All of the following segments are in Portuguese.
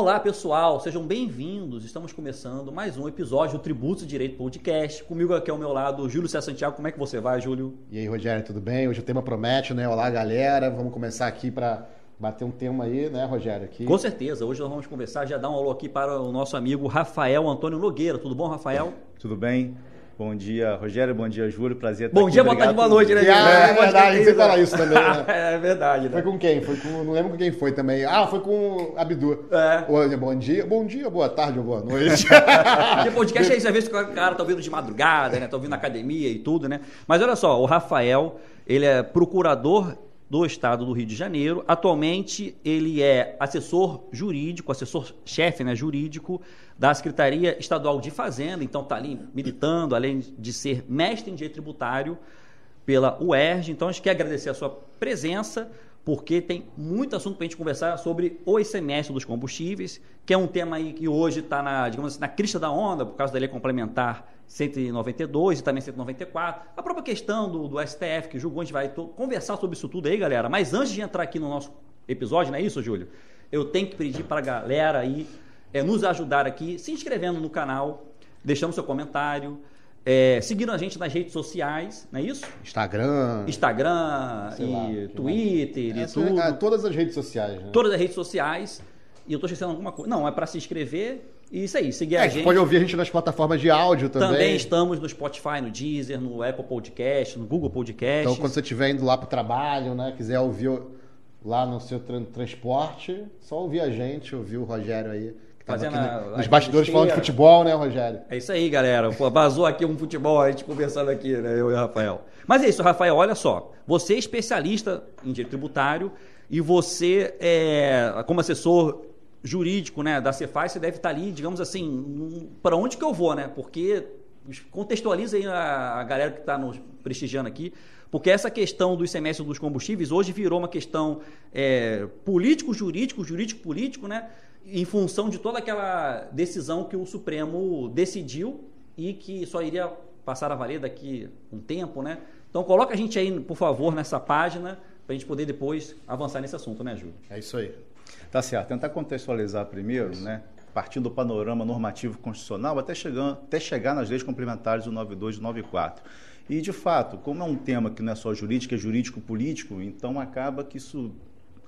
Olá pessoal, sejam bem-vindos. Estamos começando mais um episódio do Tributos Direito Podcast. Comigo aqui ao meu lado, Júlio César Santiago. Como é que você vai, Júlio? E aí, Rogério, tudo bem? Hoje o tema promete, né? Olá, galera. Vamos começar aqui para bater um tema aí, né, Rogério? Aqui. Com certeza. Hoje nós vamos conversar, já dar um alô aqui para o nosso amigo Rafael Antônio Nogueira. Tudo bom, Rafael? Tudo bem? Bom dia, Rogério. Bom dia, Júlio. Prazer estar Bom dia, boa tarde, boa noite, né? Ah, é, verdade, você fala isso também, né? é verdade, né? Foi com quem? Foi com, não lembro com quem foi também. Ah, foi com o Abdu. É. Bom dia, bom dia, boa tarde ou boa noite. Porque podcast é isso, às vezes o cara tá ouvindo de madrugada, né? Tá ouvindo na academia e tudo, né? Mas olha só, o Rafael, ele é procurador do Estado do Rio de Janeiro. Atualmente, ele é assessor jurídico, assessor-chefe né, jurídico da Secretaria Estadual de Fazenda, então está ali militando, além de ser mestre em direito tributário pela UERJ. Então, a gente quer agradecer a sua presença, porque tem muito assunto para a gente conversar sobre o ICMS dos combustíveis, que é um tema aí que hoje está na, digamos assim, na crista da onda, por causa da lei complementar 192 e também 194. A própria questão do, do STF, que julgou, a gente vai conversar sobre isso tudo aí, galera. Mas antes de entrar aqui no nosso episódio, não é isso, Júlio? Eu tenho que pedir para a galera aí é, nos ajudar aqui, se inscrevendo no canal, deixando seu comentário, é, seguindo a gente nas redes sociais, não é isso? Instagram. Instagram e lá, Twitter e tudo. É, todas as redes sociais, né? Todas as redes sociais. E eu estou esquecendo alguma coisa. Não, é para se inscrever e isso aí, seguir é, a gente. Pode ouvir a gente nas plataformas de áudio também. Também estamos no Spotify, no Deezer, no Apple Podcast, no Google Podcast. Então, quando você estiver indo lá para o trabalho, né, quiser ouvir lá no seu tra transporte, só ouvir a gente, ouvir o Rogério aí. Fazendo a, nos bastidores falando de futebol, né, Rogério? É isso aí, galera. Pô, vazou aqui um futebol, a gente conversando aqui, né, eu e o Rafael. Mas é isso, Rafael, olha só. Você é especialista em direito tributário e você, é, como assessor jurídico né, da Cefaz, você deve estar ali, digamos assim, para onde que eu vou, né? Porque contextualiza aí a, galera que está nos prestigiando aqui, porque essa questão do ICMS dos combustíveis hoje virou uma questão é, político-jurídico, jurídico-político, né? Em função de toda aquela decisão que o Supremo decidiu e que só iria passar a valer daqui um tempo, né? Então coloca a gente aí, por favor, nessa página para a gente poder depois avançar nesse assunto, né, Júlio? É isso aí. Tá certo. Tentar contextualizar primeiro, né? Partindo do panorama normativo constitucional até, chegando, até chegar nas leis complementares do 92 e 94. E, de fato, como é um tema que não é só jurídico, é jurídico-político, então acaba que isso,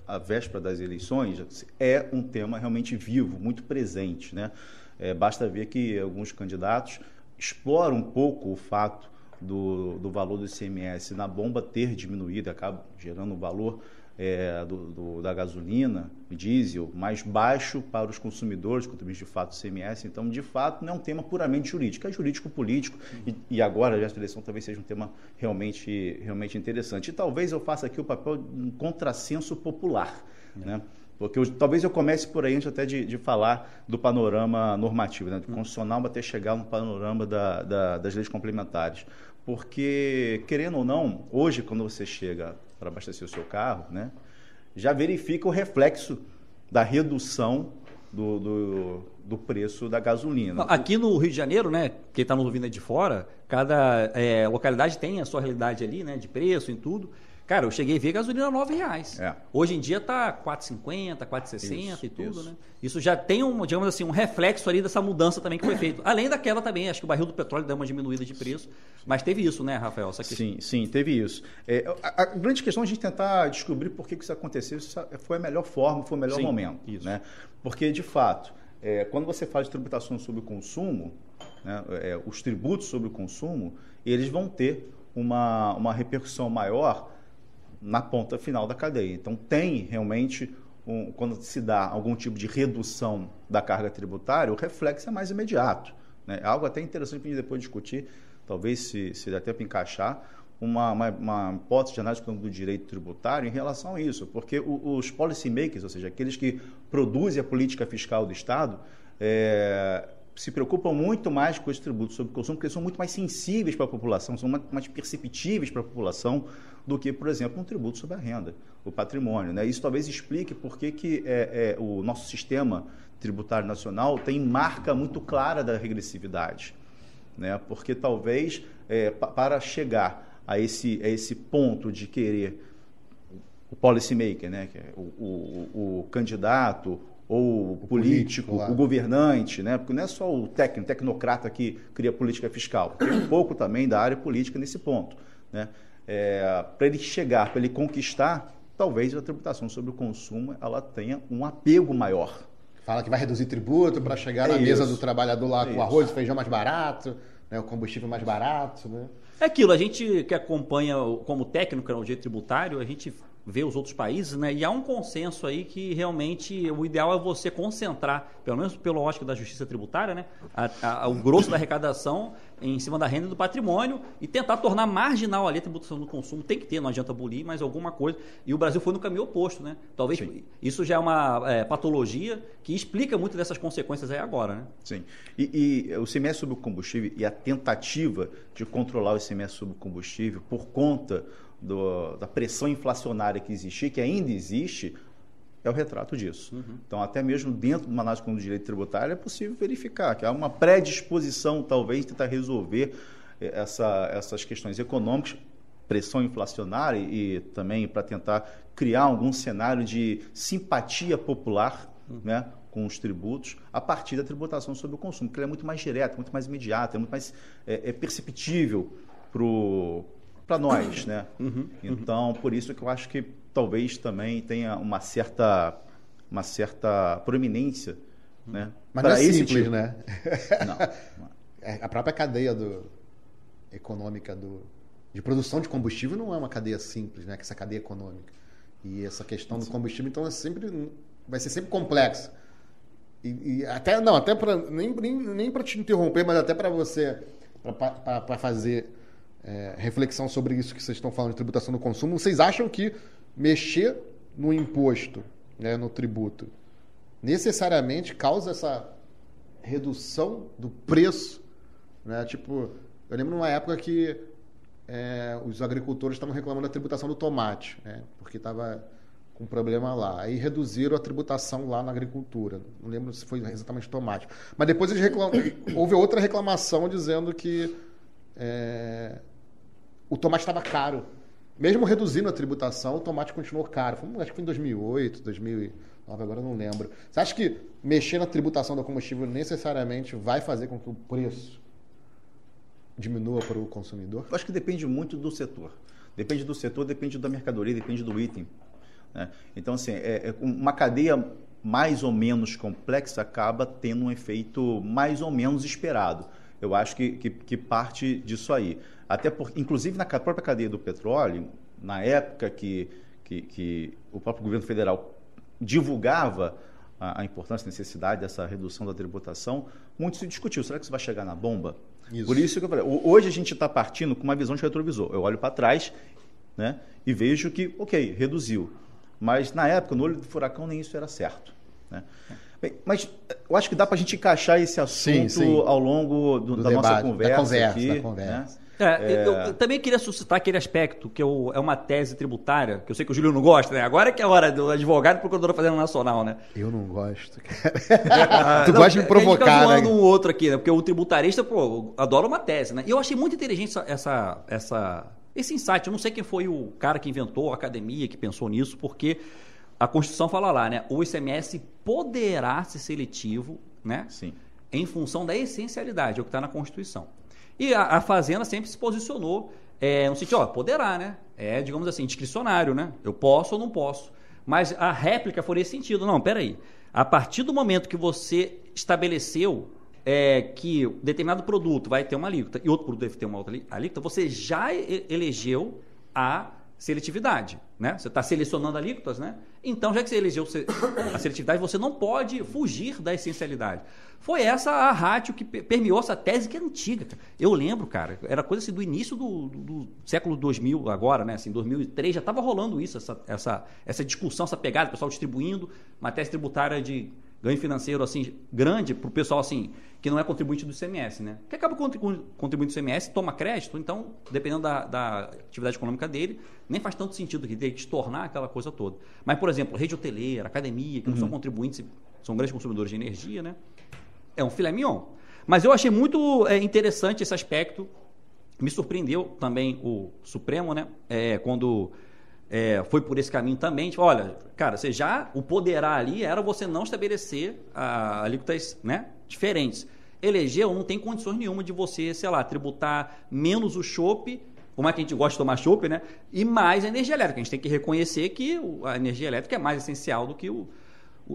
a véspera das eleições, é um tema realmente vivo, muito presente. Né? É, basta ver que alguns candidatos exploram um pouco o fato do, do valor do ICMS na bomba ter diminuído, acaba gerando um valor é, do, do, da gasolina, diesel, mais baixo para os consumidores, contribuintes de fato do CMS. Então, de fato, não é um tema puramente jurídico, é jurídico-político. E, e, agora, a eleição talvez seja um tema realmente, realmente interessante. E talvez eu faça aqui o papel de um contrassenso popular. É. Né? Porque eu, talvez eu comece por aí antes até de, de falar do panorama normativo, né? do constitucional até chegar no panorama da, da, das leis complementares. Porque, querendo ou não, hoje, quando você chega para abastecer o seu carro, né, já verifica o reflexo da redução do, do, do, preço da gasolina. Aqui no Rio de Janeiro, né, quem está nos ouvindo de fora, cada é, localidade tem a sua realidade ali, né, de preço e tudo. Cara, eu cheguei a ver gasolina a R$ reais. É. Hoje em dia tá 4,50, 4,60 e tudo, isso. né? Isso já tem um, digamos assim, um reflexo ali dessa mudança também que foi feito. Além daquela também, acho que o barril do petróleo deu uma diminuída de preço, mas teve isso, né, Rafael? sim, sim, teve isso. É, a, a, grande questão é a gente tentar descobrir por que, que isso aconteceu, isso foi a melhor forma, foi o melhor sim, momento, isso. né? Porque de fato, é, quando você faz tributação sobre o consumo, né, é, os tributos sobre o consumo, eles vão ter uma, uma repercussão maior na ponta final da cadeia. Então, tem realmente, um, quando se dá algum tipo de redução da carga tributária, o reflexo é mais imediato. Né? É algo até interessante para a gente depois discutir, talvez se, se der tempo encaixar, uma, uma, uma, hipótese de análise do direito tributário em relação a isso, porque os policy makers, ou seja, aqueles que produzem a política fiscal do Estado, é, se preocupam muito mais com os tributos sobre consumo, porque são muito mais sensíveis para a população, são mais perceptíveis para a população do que, por exemplo, um tributo sobre a renda, o patrimônio. Né? Isso talvez explique por que, que é, é, o nosso sistema tributário nacional tem marca muito clara da regressividade. Né? Porque talvez é, para chegar a esse, a esse ponto de querer o policymaker, né? É o, o, o candidato, ou o político, político o governante, né? Porque não é só o técnico, o tecnocrata que cria política fiscal. Tem um pouco também da área política nesse ponto, né? É, para ele chegar, para ele conquistar, talvez a tributação sobre o consumo ela tenha um apego maior. Fala que vai reduzir tributo para chegar é na isso. mesa do trabalhador lá é com arroz e feijão mais barato, né? o combustível mais barato, né? É aquilo, a gente que acompanha como técnico no direito tributário, a gente ver os outros países, né? E há um consenso aí que realmente o ideal é você concentrar, pelo menos pelo ótica da justiça tributária, né? A, a, o grosso da arrecadação em cima da renda do patrimônio e tentar tornar marginal ali a tributação do consumo. Tem que ter, não adianta abolir, mas alguma coisa. E o Brasil foi no caminho oposto, né? Talvez Sim. isso já é uma é, patologia que explica muito dessas consequências aí agora, né? Sim. E, e o ICMS sobre o combustível e a tentativa de controlar o ICMS sobre o combustível por conta do, da pressão inflacionária que existia, que ainda existe, é o retrato disso. Uhum. Então, até mesmo dentro de uma análise como direito tributário, é possível verificar que há uma predisposição, talvez, tentar resolver eh, essa, essas questões econômicas, pressão inflacionária e também para tentar criar algum cenário de simpatia popular uhum. né, com os tributos a partir da tributação sobre o consumo, que é muito mais direta, muito mais imediata, é muito mais é, é perceptível para o para nós, né? Uhum, uhum, então, por isso que eu acho que talvez também tenha uma certa, uma certa proeminência, né? Mas não é simples, tipo... né? Não. É, a própria cadeia do, econômica do, de produção de combustível não é uma cadeia simples, né? Que essa cadeia econômica e essa questão do combustível, então, é sempre vai ser sempre complexa. E, e até não, até para nem, nem, nem para te interromper, mas até para você para fazer é, reflexão sobre isso que vocês estão falando de tributação do consumo. Vocês acham que mexer no imposto, né, no tributo, necessariamente causa essa redução do preço? Né? Tipo, eu lembro numa época que é, os agricultores estavam reclamando da tributação do tomate, né? porque estava com problema lá. Aí reduziram a tributação lá na agricultura. Não lembro se foi exatamente tomate. Mas depois eles reclam... houve outra reclamação dizendo que é, o tomate estava caro. Mesmo reduzindo a tributação, o tomate continuou caro. Foi, acho que foi em 2008, 2009, agora não lembro. Você acha que mexer na tributação do combustível necessariamente vai fazer com que o preço diminua para o consumidor? Eu acho que depende muito do setor. Depende do setor, depende da mercadoria, depende do item. Né? Então, assim, é, é uma cadeia mais ou menos complexa acaba tendo um efeito mais ou menos esperado. Eu acho que, que, que parte disso aí. Até por, inclusive na própria cadeia do petróleo, na época que, que, que o próprio governo federal divulgava a, a, importância e necessidade dessa redução da tributação, muito se discutiu. Será que isso vai chegar na bomba? Isso. Por isso que eu falei, hoje a gente está partindo com uma visão de retrovisor. Eu olho para trás né, e vejo que, ok, reduziu. Mas na época, no olho do furacão, nem isso era certo. Né? Bem, mas eu acho que dá para a gente encaixar esse assunto sim, sim. ao longo do, do da debate, nossa conversa. Da conversa, aqui, da conversa. Né? É, é... Eu, eu, também queria suscitar aquele aspecto que eu, é uma tese tributária, que eu sei que o Júlio não gosta, né? Agora é que é a hora do advogado e procurador fazendo nacional, né? Eu não gosto, cara. Ah, tu não, gosta de me provocar, a gente tá né? um outro aqui, né? Porque o tributarista, pô, adora uma tese, né? E eu achei muito inteligente essa, essa, esse insight. Eu não sei quem foi o cara que inventou a academia, que pensou nisso, porque a Constituição fala lá, né? O ICMS poderá ser seletivo, né? Sim. Em função da essencialidade, é o que está na Constituição. E a, a Fazenda sempre se posicionou é, no sentido, ó, poderá, né? É, digamos assim, discricionário, né? Eu posso ou não posso. Mas a réplica foi nesse sentido. Não, peraí. A partir do momento que você estabeleceu é, que determinado produto vai ter uma alíquota e outro produto deve ter uma outra alíquota, você já elegeu a seletividade, né? Você está selecionando alíquotas, né? Então, já que você elegeu a seletividade, você não pode fugir da essencialidade. Foi essa a rádio que permeou essa tese que é antiga. Eu lembro, cara, era coisa assim do início do, do, do século 2000 agora, né? Assim, 2003 já estava rolando isso, essa, essa, essa discussão, essa pegada, o pessoal distribuindo uma tese tributária de ganho financeiro assim grande para o pessoal assim que não é contribuinte do ICMS, né? Que acaba contribuindo do ICMS, toma crédito, então dependendo da, da, atividade econômica dele, nem faz tanto sentido que tem que tornar aquela coisa toda. Mas por exemplo, rede hoteleira, academia, que não uhum. são contribuintes, são grandes consumidores de energia, né? É um filé mignon. Mas eu achei muito é, interessante esse aspecto. Me surpreendeu também o Supremo, né? É, quando é, foi por esse caminho também. Tipo, olha, cara, você já o poderá ali era você não estabelecer a, alíquotas né, diferentes. Elegeu, não tem condições nenhuma de você, sei lá, tributar menos o chope, como é que a gente gosta de tomar chope, né? E mais a energia elétrica. A gente tem que reconhecer que a energia elétrica é mais essencial do que o,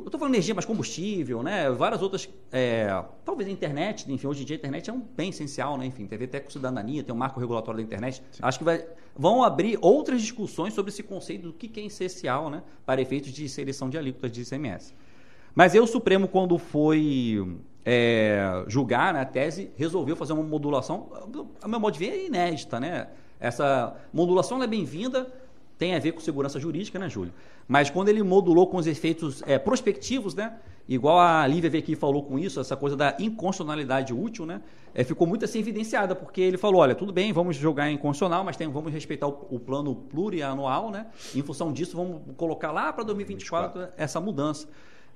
eu estou falando energia, mas combustível, né? Várias outras. É, talvez a internet, enfim, hoje em dia a internet é um bem essencial, né? Enfim, teve até com cidadania, tem um marco regulatório da internet. Sim. Acho que vai, vão abrir outras discussões sobre esse conceito do que, é essencial, né? Para efeitos de seleção de alíquotas de ICMS. Mas aí o Supremo, quando foi é, julgar né, a tese, resolveu fazer uma modulação, a meu modo de ver, é inédita, né? Essa modulação é bem-vinda, tem a ver com segurança jurídica, né, Júlio? Mas quando ele modulou com os efeitos é, prospectivos, né? Igual a Lívia veio aqui falou com isso, essa coisa da inconstitucionalidade útil, né? É, ficou muito assim evidenciada, porque ele falou, olha, tudo bem, vamos jogar em constitucional, mas tem, vamos respeitar o, o, plano plurianual, né? Em função disso, vamos colocar lá para 2024 24. essa mudança.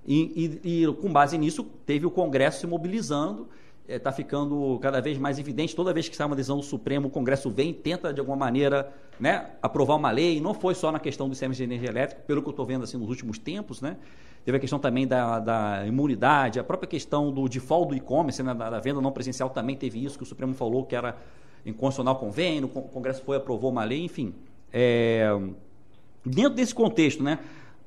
E, e, e, com base nisso, teve o Congresso se mobilizando está é, ficando cada vez mais evidente. Toda vez que sai uma decisão do Supremo, o Congresso vem e tenta, de alguma maneira, né, aprovar uma lei. Não foi só na questão do ICMS de energia elétrica, pelo que eu estou vendo assim, nos últimos tempos. Né? Teve a questão também da, da imunidade, a própria questão do default do e-commerce, né, da, da, venda não presencial, também teve isso, que o Supremo falou que era inconstitucional convênio, o Congresso foi aprovou uma lei, enfim. É, dentro desse contexto, né,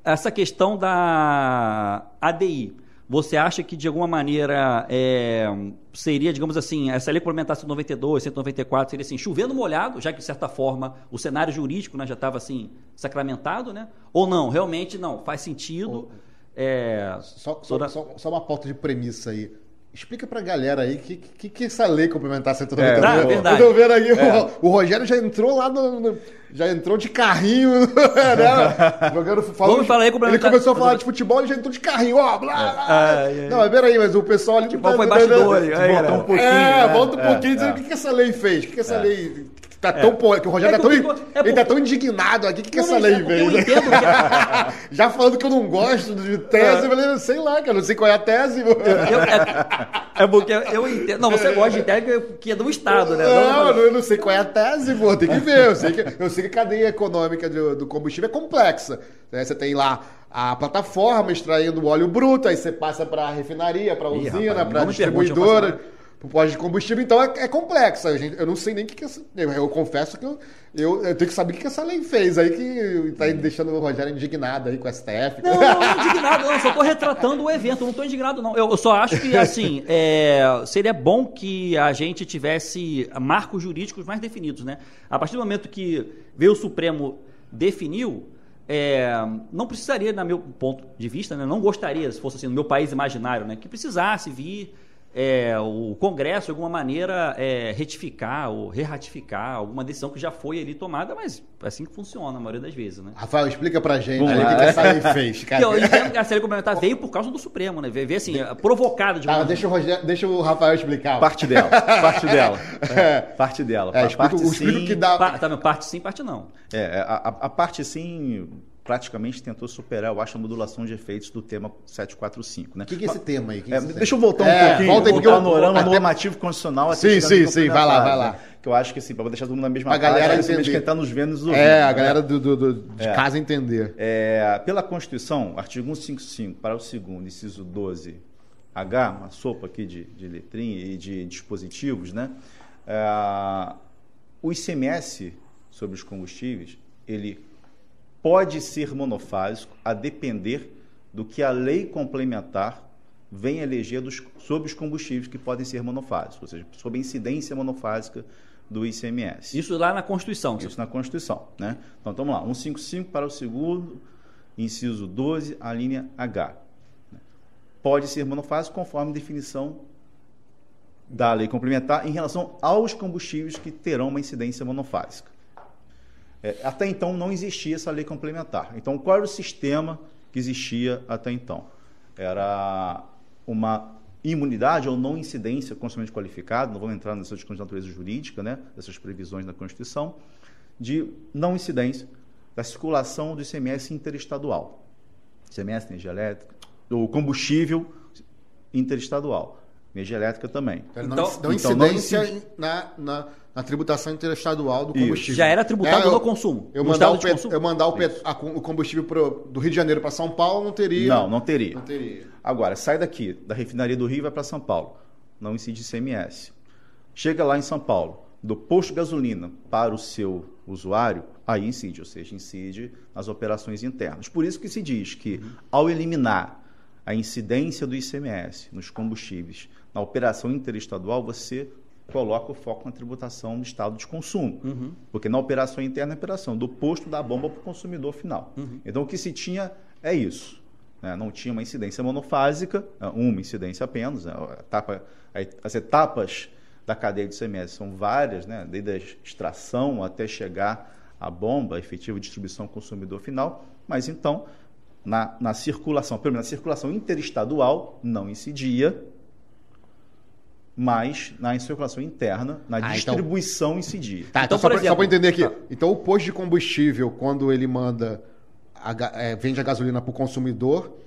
essa questão da ADI você acha que, de alguma maneira, é, seria, digamos assim, essa lei complementar 192, 194, seria assim, chovendo molhado, já que, de certa forma, o cenário jurídico né, já estava assim, sacramentado, né? Ou não, realmente não, faz sentido. É, só, toda... só, só, uma pauta de premissa aí. Explica pra galera aí o que, que, que essa lei complementar 192 é, é verdade. Eu tô vendo aí, é. o, o, Rogério já entrou lá no, no, Já entrou de carrinho, né? Jogando, falando, Vamos falar aí, Ele começou a falar de futebol e já entrou de carrinho, ó, blá, blá. blá. É, é, não, mas peraí, mas o pessoal ali... Futebol tá, foi bastidor, volta um pouquinho. É, né? volta um pouquinho dizendo o que, que essa lei fez, o que, que essa lei Tá tão é. que o Rogério é tá tão, digo, é ele tá tão indignado aqui. O que, que essa lei veio? Eu entendo que... É- Já falando que eu não gosto de tese, é. eu falei, sei lá, cara, não sei qual é a tese. Eu, eu, é, é, porque eu entendo. Não, você gosta de tese que é do Estado, né? Não, não, eu não sei qual é a tese, pô. Tem que ver. Eu sei que, eu sei que a cadeia econômica do, do combustível é complexa. Né? Você tem lá a plataforma extraindo o óleo bruto, aí você passa para a refinaria, para a usina, para a distribuidora pro pós de combustível, então é, é complexa. Eu não sei nem o que, que essa, eu, eu, confesso que eu, eu, eu, tenho que saber o que, essa lei fez aí, que tá deixando o Rogério indignado aí com o STF. Não, não, não indignado, não, só tô retratando o evento, não tô indignado, não. Eu, eu só acho que, assim, é, seria bom que a gente tivesse marcos jurídicos mais definidos, né? A partir do momento que veio o Supremo definiu, é, não precisaria, no meu ponto de vista, né, não gostaria, se fosse assim, no meu país imaginário, né, que precisasse vir é, o Congresso, de alguma maneira, é, retificar ou reratificar alguma decisão que já foi ali tomada, mas é assim que funciona a maioria das vezes, né? Rafael, explica pra gente ali, o que, que essa lei fez. Cara. Eu entendo que a lei complementar veio por causa do Supremo, né? Veio assim, provocada de tá, deixa, o Rogério, deixa o Rafael explicar. Parte dela, parte dela. É. Parte dela. É, explica, parte sim, que dá... Pa, tá, parte sim, parte não. É, a, a parte sim praticamente tentou superar, eu acho, a modulação de efeitos do tema 745. Né? O que, que é esse tema aí? Que é, deixa eu voltar um é, pouquinho, volta aí, voltar panorama até... normativo constitucional. Sim, sim, sim, vai lá, vai lá. Né? Que eu acho que, assim, para deixar todo mundo na mesma a galera entender. quem está nos vendo nos ouvindo. É, a né? galera do, do, do de é. casa entender. É, pela Constituição, artigo 155, para o segundo, inciso 12, H, uma sopa aqui de, de letrinha e de dispositivos, né? É, o ICMS sobre os combustíveis, ele pode ser monofásico a depender do que a lei complementar vem eleger dos, sobre os combustíveis que podem ser monofásicos, ou seja, sobre a incidência monofásica do ICMS. Isso lá na Constituição. Isso na Constituição. Né? Então, vamos lá. 155 para o segundo, inciso 12, a linha H. Pode ser monofásico conforme definição da lei complementar em relação aos combustíveis que terão uma incidência monofásica. É, até então não existia essa lei complementar. Então, qual era o sistema que existia até então? Era uma imunidade ou não incidência constitucionalmente qualificada, não vamos entrar nessa discussão de natureza jurídica, né, dessas previsões da Constituição, de não incidência da circulação do ICMS interestadual. ICMS, energia elétrica, o combustível interestadual. Energia elétrica também. Então, não, então, incidência então, não na, na, na, tributação interestadual do combustível. Isso. Já era tributado é, no consumo. Eu mandar, o, pet, eu mandar o, pet, a, o combustível pro, do Rio de Janeiro para São Paulo, não teria. Não, não teria. Não teria. Agora, sai daqui, da refinaria do Rio e vai para São Paulo. Não incide ICMS. Chega lá em São Paulo, do posto de gasolina para o seu usuário, aí incide, ou seja, incide nas operações internas. Por isso que se diz que, ao eliminar a incidência do ICMS nos combustíveis na operação interestadual, você coloca o foco na tributação do estado de consumo. Uhum. Porque na operação interna é a operação do posto da bomba para o consumidor final. Uhum. Então, o que se tinha é isso. Né? Não tinha uma incidência monofásica, é, uma incidência apenas. Né? Etapa, as etapas da cadeia de ICMS são várias, né? desde a extração até chegar à bomba, a efetiva distribuição ao consumidor final. Mas, então, na, na circulação, pelo menos na circulação interestadual, não incidia, mas na circulação interna, na ah, então- distribuição então... incidia. Tá, então, então só para entender aqui, ah. então o posto de combustível, quando ele manda, a, é, vende a gasolina para o consumidor,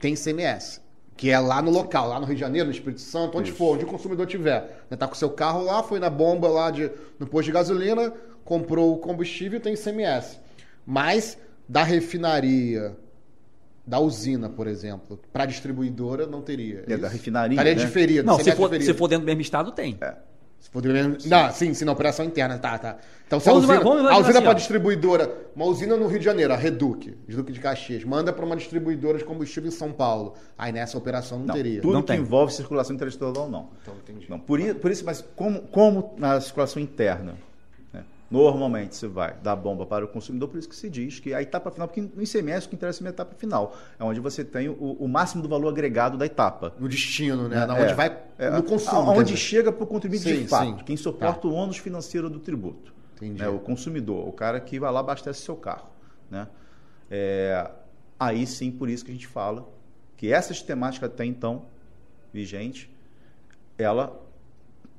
tem CMS, que é lá no local, lá no Rio de Janeiro, no Espírito Santo, onde Isso. for, onde o consumidor tiver. Né, tá com o seu carro lá, foi na bomba lá de, no posto de gasolina, comprou o combustível, tem CMS. Mas da refinaria, da usina, por exemplo, para a distribuidora não teria. É, da refinaria. Estaria né? diferido. Não, se for, se for dentro do mesmo estado, tem. É. Se for mesmo... sim. Não, sim, sim, na operação interna, tá, tá. Então, se vamos a usina, vamos a usina para distribuidora, uma usina no Rio de Janeiro, a Reduc, Reduc de Caxias, manda para uma distribuidora de combustível em São Paulo. Aí nessa operação não, não teria. Tudo não que tem. envolve circulação interestadual, não. Então, entendi. Não, por, isso, por isso, mas como, como na circulação interna, Normalmente você vai dar bomba para o consumidor, por isso que se diz que a etapa final, porque no ICMS o que interessa é a etapa final, é onde você tem o, o máximo do valor agregado da etapa. No destino, né? É, onde vai é, no consumo. Onde chega para o contribuinte sim, de fato, sim. quem suporta tá. o ônus financeiro do tributo. Entendi. Né? O consumidor, o cara que vai lá abastece seu carro. Né? É, aí sim, por isso que a gente fala que essa sistemática até então vigente, ela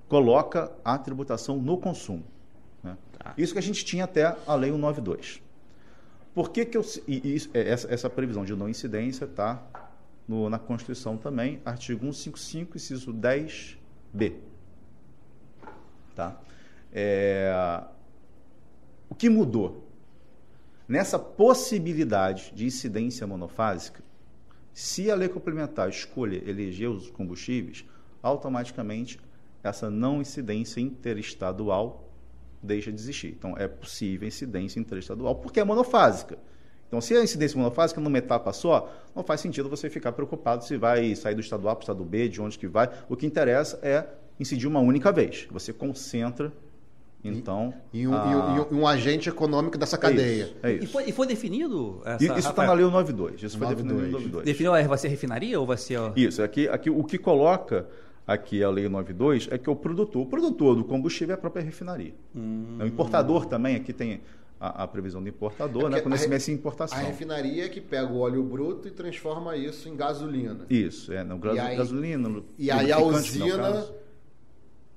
coloca a tributação no consumo. Isso que a gente tinha até a Lei 192. Por que, que eu. É, essa, essa previsão de não incidência está na Constituição também, artigo 155, inciso 10b. Tá? É, o que mudou? Nessa possibilidade de incidência monofásica, se a lei complementar escolher eleger os combustíveis, automaticamente essa não incidência interestadual deixa de existir. Então, é possível incidência interestadual, porque é monofásica. Então, se a incidência monofásica numa etapa só, não faz sentido você ficar preocupado se vai sair do estado A para o estado B, de onde que vai. O que interessa é incidir uma única vez. Você concentra, então... E, e, um, a... e um, agente econômico dessa cadeia. Isso, é isso. E, foi, e foi definido? Essa, isso está na Lei 92. Isso 92. foi definido no 92. Definiu, é, vai ser refinaria ou vai ser... Isso, aqui, aqui o que coloca aqui a Lei 92 é que o produtor, o produtor do combustível é a própria refinaria. Hum. O importador também, aqui tem a, a previsão do importador, é né? quando esse mês importação. A refinaria é que pega o óleo bruto e transforma isso em gasolina. Isso, é, no gasolina. No, e aí a usina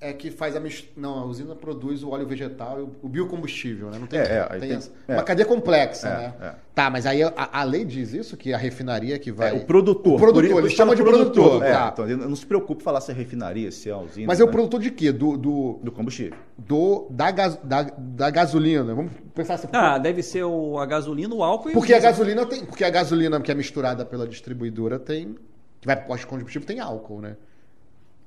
é que faz a Não, a usina produz o óleo vegetal, o biocombustível, né? Não tem, é, é, tem, tem é. uma cadeia complexa, é, né? É. Tá, mas aí a, a, lei diz isso, que a refinaria que vai... É, o produtor. O produtor, ele chama de produtor. produtor. Tá. Então, não se preocupe falar se é refinaria, se é a usina. Mas é o né? produtor de quê? Do, do, do combustível. Do, da, gas, da, da gasolina. Vamos pensar assim. Ah, deve ser o, a gasolina, o álcool e porque o a gasolina tem Porque a gasolina que é misturada pela distribuidora tem... Que vai para posto de combustível tem álcool, né?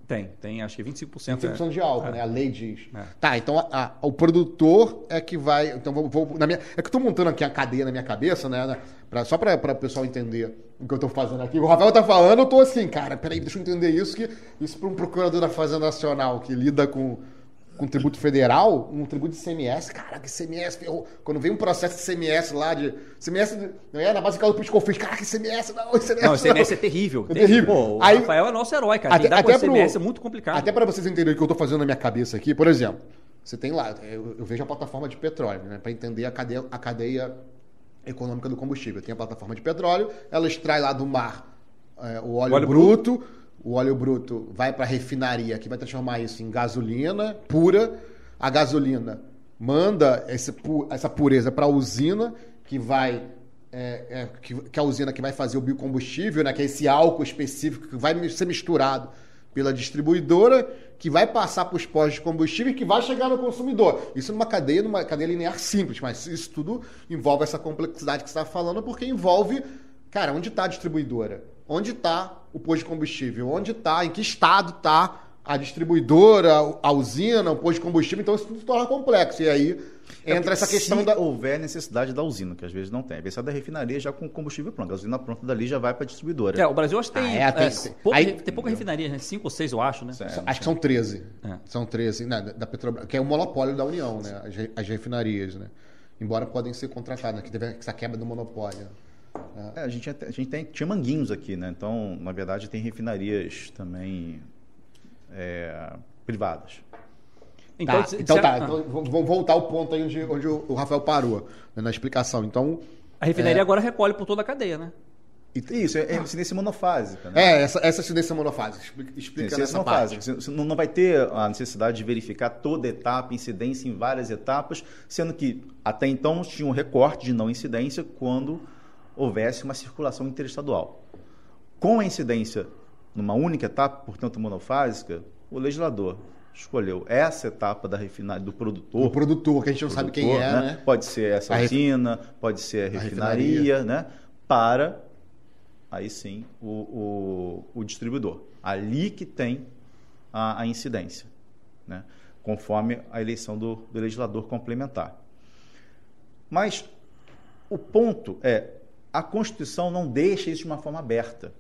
Tem, tem acho que 25%. 25% é. de álcool, é. né? A lei diz. É. Tá, então a, a, o produtor é que vai. Então vou, vou, na minha, é que eu tô montando aqui a cadeia na minha cabeça, né? Pra, só para o pessoal entender o que eu tô fazendo aqui. O Rafael tá falando, eu tô assim, cara, peraí, deixa eu entender isso, que isso para um procurador da Fazenda Nacional que lida com com tributo federal, um tributo de CMS, caraca, CMS, quando vem um processo de CMS lá, de CMS, não é na base do Piscofins, caraca, CMS, não, CMS não. CMS não. é terrível. É terrível. Pô, o Aí, Rafael é nosso herói, cara. Até, até pro, CMS é muito complicado. Até para vocês entenderem o que eu estou fazendo na minha cabeça aqui, por exemplo, você tem lá, eu, eu vejo a plataforma de petróleo, né, para entender a cadeia, a cadeia econômica do combustível. Tem a plataforma de petróleo, ela extrai lá do mar é, o óleo, o óleo bruto, bruto o óleo bruto vai para a refinaria, que vai transformar isso em gasolina pura. A gasolina manda esse, essa pureza para a usina, que vai. É, é, que, que, a usina que vai fazer o biocombustível, né, que é esse álcool específico que vai ser misturado pela distribuidora, que vai passar para os postos de combustível e que vai chegar no consumidor. Isso numa cadeia, numa cadeia linear simples, mas isso tudo envolve essa complexidade que você está falando, porque envolve, cara, onde está a distribuidora? Onde está o posto de combustível? Onde está? Em que estado está a distribuidora, a usina, o posto de combustível? Então isso tudo se torna complexo. E aí é entra essa questão se da. houver necessidade da usina, que às vezes não tem. Às vezes é da refinaria já com combustível pronto. A usina pronta dali já vai para a distribuidora. É, o Brasil acho que tem, Ah, é, tem- é, pouca, aí- tem pouca refinaria, né? Cinco ou seis, eu acho, né? Certo. Acho que são 13. É. São 13, né, da- Petrobras, que é o monopólio da União, né? As, as refinarias, né? Embora podem ser contratadas, né? que teve essa quebra do monopólio. É, a gente, a gente tem, tinha manguinhos aqui, né? Então, na verdade, tem refinarias também é, privadas. Então, tá, de- então de- tá. ah, Então, vamos voltar ao ponto aí onde, onde o Rafael parou, né, na explicação. Então, A refinaria agora recolhe por toda a cadeia, né? Isso, é, é incidência monofásica. Né? é, essa, essa incidência monofásica. Explica, explica Incidência nessa monofásica. parte. Você não não vai ter a necessidade de verificar toda etapa, incidência em várias etapas, sendo que até então tinha um recorte de não incidência quando houvesse uma circulação interestadual. Com a incidência numa única etapa, portanto monofásica, o legislador escolheu essa etapa da refinaria do produtor. O produtor, que a gente não sabe quem é, né? Pode ser essa A ref- usina, pode ser a A refinaria, refinaria. né? Para aí sim o, o, o distribuidor. Ali que tem a, a incidência, né? conforme a eleição do, do legislador complementar. Mas o ponto é, a Constituição não deixa isso de uma forma aberta.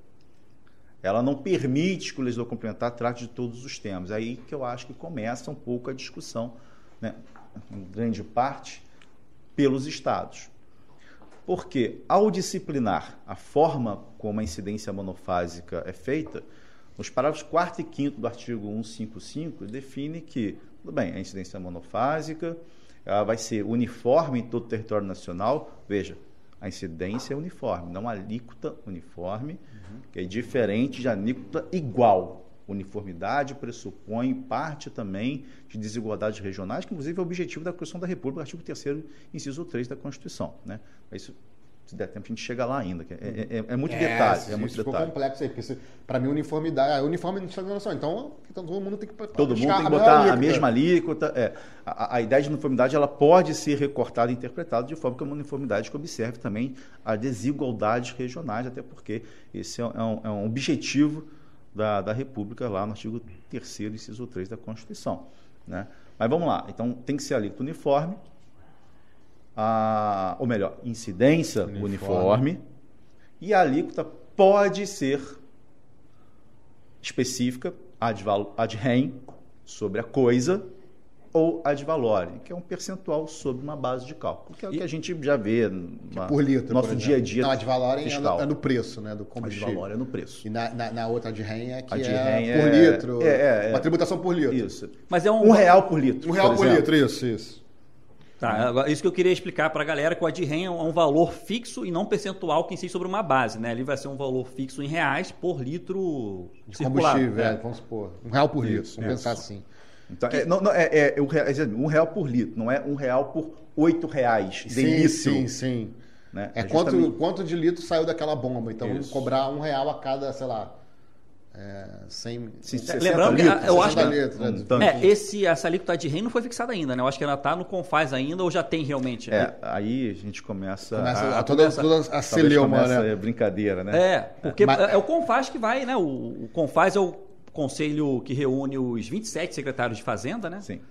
Ela não permite que o legislador complementar trate de todos os temas. É aí que eu acho que começa um pouco a discussão, né? em grande parte, pelos estados. Porque, ao disciplinar a forma como a incidência monofásica é feita, os parágrafos 4 e 5 do artigo 155 define que, tudo bem, a incidência monofásica ela vai ser uniforme em todo o território nacional. Veja, a incidência é uniforme, não alíquota uniforme, que é diferente de alíquota igual. Uniformidade pressupõe parte também de desigualdades regionais, que inclusive é o objetivo da Constituição da República, artigo 3 inciso 3 da Constituição. Né? Isso, se der tempo, a gente chega lá ainda. que É, é- é muito detalhe. É muito isso ficou detalhe. complexo aí, porque para mim uniformidade, a uniforme não está. Então, então todo mundo tem que Todo mundo tem que botar a mesma alíquota. É. A, a ideia de uniformidade ela pode ser recortada e interpretada de forma que é uma uniformidade que observe também as desigualdades regionais, até porque esse é, um, é um objetivo da, da República lá no artigo 3 inciso 3 da Constituição. Né? Mas vamos lá. Então tem que ser alíquota uniforme, a, ou melhor, incidência Uniforme. uniforme, e a alíquota pode ser específica, ad, ad rem, sobre a coisa, ou ad valorem, que é um percentual sobre uma base de cálculo, que é o que a gente já vê no por litro. nosso por dia a dia Não, a de valorem é fiscal. no, é no preço, né? Do A de combustível. valor é no preço. E na, na, na outra de REM é que A de é REN por é- litro. é, é, é. Uma tributação por litro. Isso. Mas é um. Um real por litro. Um real por, exemplo. litro, isso, isso. Tá, agora, isso que eu queria explicar para a galera, que o ADREM é um valor fixo e não percentual que incide sobre uma base, né? Ali vai ser um valor fixo em reais por litro De circulado. combustível, É. é, vamos supor. Um real por litro, Isso, vamos isso. pensar assim. Então, é, não, não, é, é um, real, é um real por litro, não é um real por oito reais Sim, sim, sim. Né? É quanto, justamente- quanto de litro saiu daquela bomba. Então vamos Isso. cobrar um real a cada, sei lá, é, 100... Sim, um- 60 Lembrando que, litros, eu acho 60 que- litros, né? um tanque. É, esse, essa alíquota de REM não foi fixada ainda, né? Eu acho que ela está no Confaz ainda ou já tem realmente. É, aí a gente começa, Começa a, a, toda, começa- toda a celeuma, né? brincadeira, né? É, porque Mas- é o Confaz que vai, né? O, o Confaz é o conselho que reúne os 27 secretários de Fazenda, né? Sim.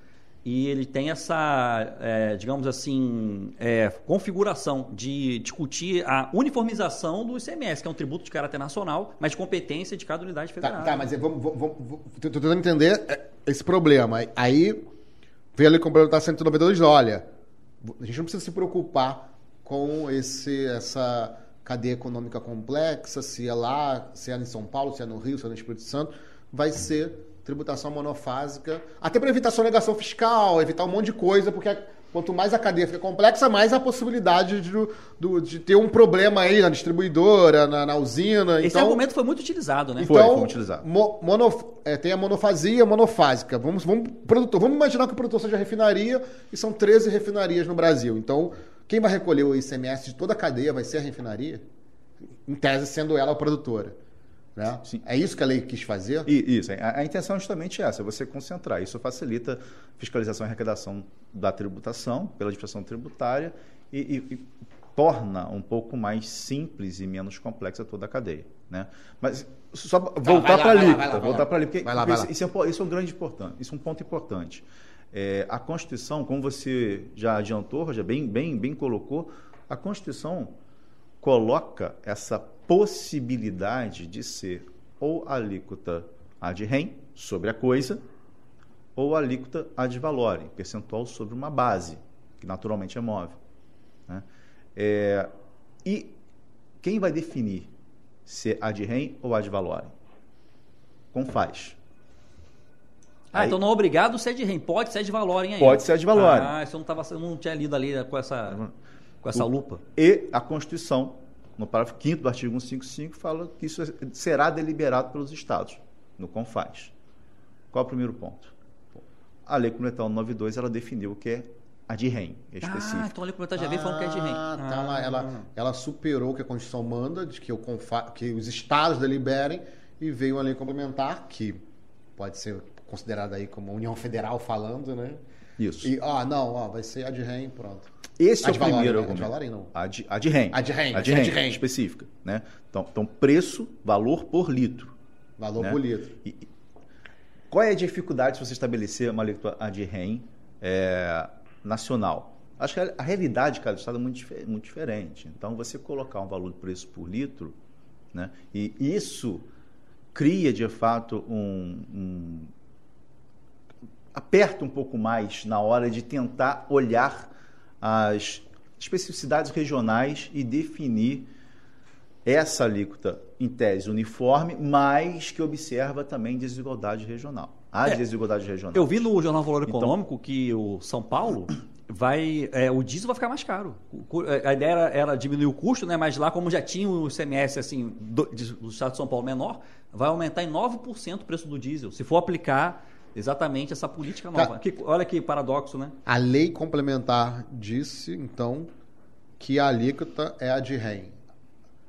E ele tem essa, é, digamos assim, é, configuração de discutir a uniformização do ICMS, que é um tributo de caráter nacional, mas de competência de cada unidade federal. Tá, tá, mas vamos, vamos, vamos, vamos- tô tentando entender é, esse problema. Aí veio ali complementar 192, olha, a gente não precisa se preocupar com esse, essa cadeia econômica complexa, se é lá, se é em São Paulo, se é no Rio, se é no Espírito Santo, vai ser tributação monofásica, até para evitar sonegação fiscal, evitar um monte de coisa, porque quanto mais a cadeia fica complexa, mais a possibilidade de, do- de ter um problema aí na distribuidora, na, na usina. Esse então, argumento foi muito utilizado, né? Foi, então, foi utilizado. mo- mono- é, tem a monofasia monofásica. Vamos, vamos, produtor, vamos imaginar que o produtor seja refinaria e são 13 refinarias no Brasil. Então, quem vai recolher o ICMS de toda a cadeia vai ser a refinaria? Em tese, sendo ela a produtora. Né? É isso que a lei quis fazer? E, isso. A, a, intenção é justamente essa, você concentrar. Isso facilita fiscalização e arrecadação da tributação pela administração tributária e, e, e torna um pouco mais simples e menos complexa toda a cadeia. Né? Mas só voltar para a alíquota, voltar para ali, porque vai lá, vai lá. Isso, é, isso é um grande importante, isso é um ponto importante. É, a Constituição, como você já adiantou, já bem, bem, bem colocou, a Constituição coloca essa possibilidade de ser ou alíquota ad rem sobre a coisa, ou alíquota ad valorem, percentual sobre uma base, que naturalmente é móvel. Né? É, e quem vai definir se é ad rem ou ad valorem? Como faz? Ah, Aí, então não é obrigado ser de rem, pode ser de valorem aí. Pode ser de valorem. Ah, isso eu não, tava, eu não tinha lido ali com essa, com essa o, lupa. E a Constituição, no parágrafo 5 do artigo 155, fala que isso será deliberado pelos estados, no CONFAS. Qual é o primeiro ponto? A Lei Complementar 192, ela definiu o que é a de REM, específica. Ah, então a Lei Complementar já veio falando que é de REM. Ah, tá, ela, ela, ela, superou o que a Constituição manda, de que, o Confa, que os estados deliberem, e veio uma lei complementar que pode ser considerada aí como União Federal falando, né? Isso. E, ah, não, ó, vai ser a de REM, pronto. Esse é o primeiro argumento. A de Valorem, não. A de, a de REM. A de REM. A de REM, específica. Né? Então, então, preço, valor por litro. Valor né? por litro. E, qual é a dificuldade de você estabelecer uma alíquota a de REM é, nacional? Acho que a, a realidade de cada estado é muito, muito diferente. Então, você colocar um valor de preço por litro, né? e isso cria, de fato, um, um aperta um pouco mais na hora de tentar olhar as especificidades regionais e definir essa alíquota em tese uniforme, mas que observa também desigualdade regional. A é, desigualdade regional. Eu vi no Jornal Valor então Econômico então, que o São Paulo vai é, o diesel vai ficar mais caro. É, a ideia era, era, diminuir o custo, né? mas lá como já tinha o ICMS assim, do, do estado de São Paulo menor, vai aumentar em 9% o preço do diesel. Se for aplicar exatamente essa política nova. Tá. Que, olha que paradoxo, né? A lei complementar disse, então, que a alíquota é a de REM.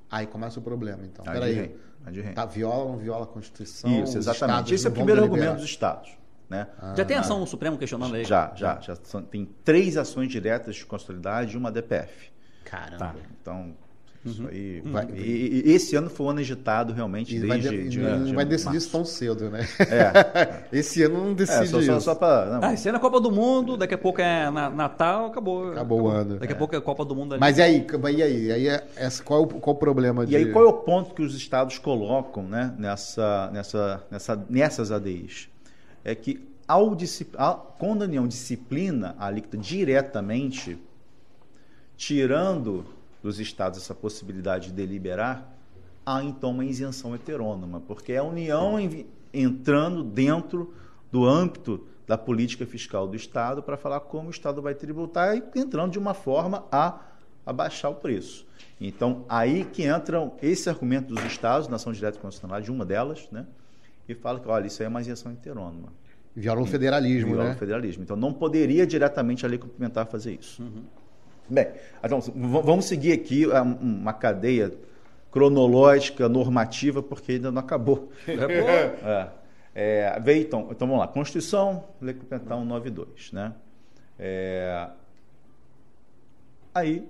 Aí começa o problema, então. A Peraí. A de REM. Tá, viola ou não viola a Constituição? Isso, exatamente. Esse é o primeiro argumento dos Estados. Né? Ah, já tem ação no Supremo questionando aí? Já, já. já são, tem três ações diretas de constitucionalidade e uma DPF. Caramba. Tá. Então, isso uhum. aí. Vai, e, e, esse ano foi um ano agitado realmente desde. Vai de, de, não de vai decidir isso tão cedo, né? É. esse ano não decide. É, só, só, só pra, ah, esse ano é Copa do Mundo, daqui a pouco é Natal, acabou. Acabou, o ano. Daqui a pouco é Copa do Mundo. Ali. Mas e aí? E aí? E aí é, qual, qual o problema? De... E aí qual é o ponto que os estados colocam né, nessa, nessa, nessa, nessas ADIs? É que ao, quando a União disciplina a alíquota diretamente, tirando dos estados essa possibilidade de deliberar, há então uma isenção heterônoma, porque é a União entrando dentro do âmbito da política fiscal do Estado para falar como o Estado vai tributar e entrando de uma forma a abaixar o preço. Então, aí que entram esse argumento dos Estados, nação direta constitucional, de uma delas, né? e fala que, olha, isso aí é uma isenção heterônoma. Viola o federalismo, Viola né? o federalismo. Então, não poderia diretamente a lei complementar fazer isso. Uhum. Bem, então, vamos seguir aqui é, uma cadeia cronológica, normativa, porque ainda não acabou. É, é, veio, então, então, vamos lá. Constituição, Lei Complementar 192. Né? É, aí,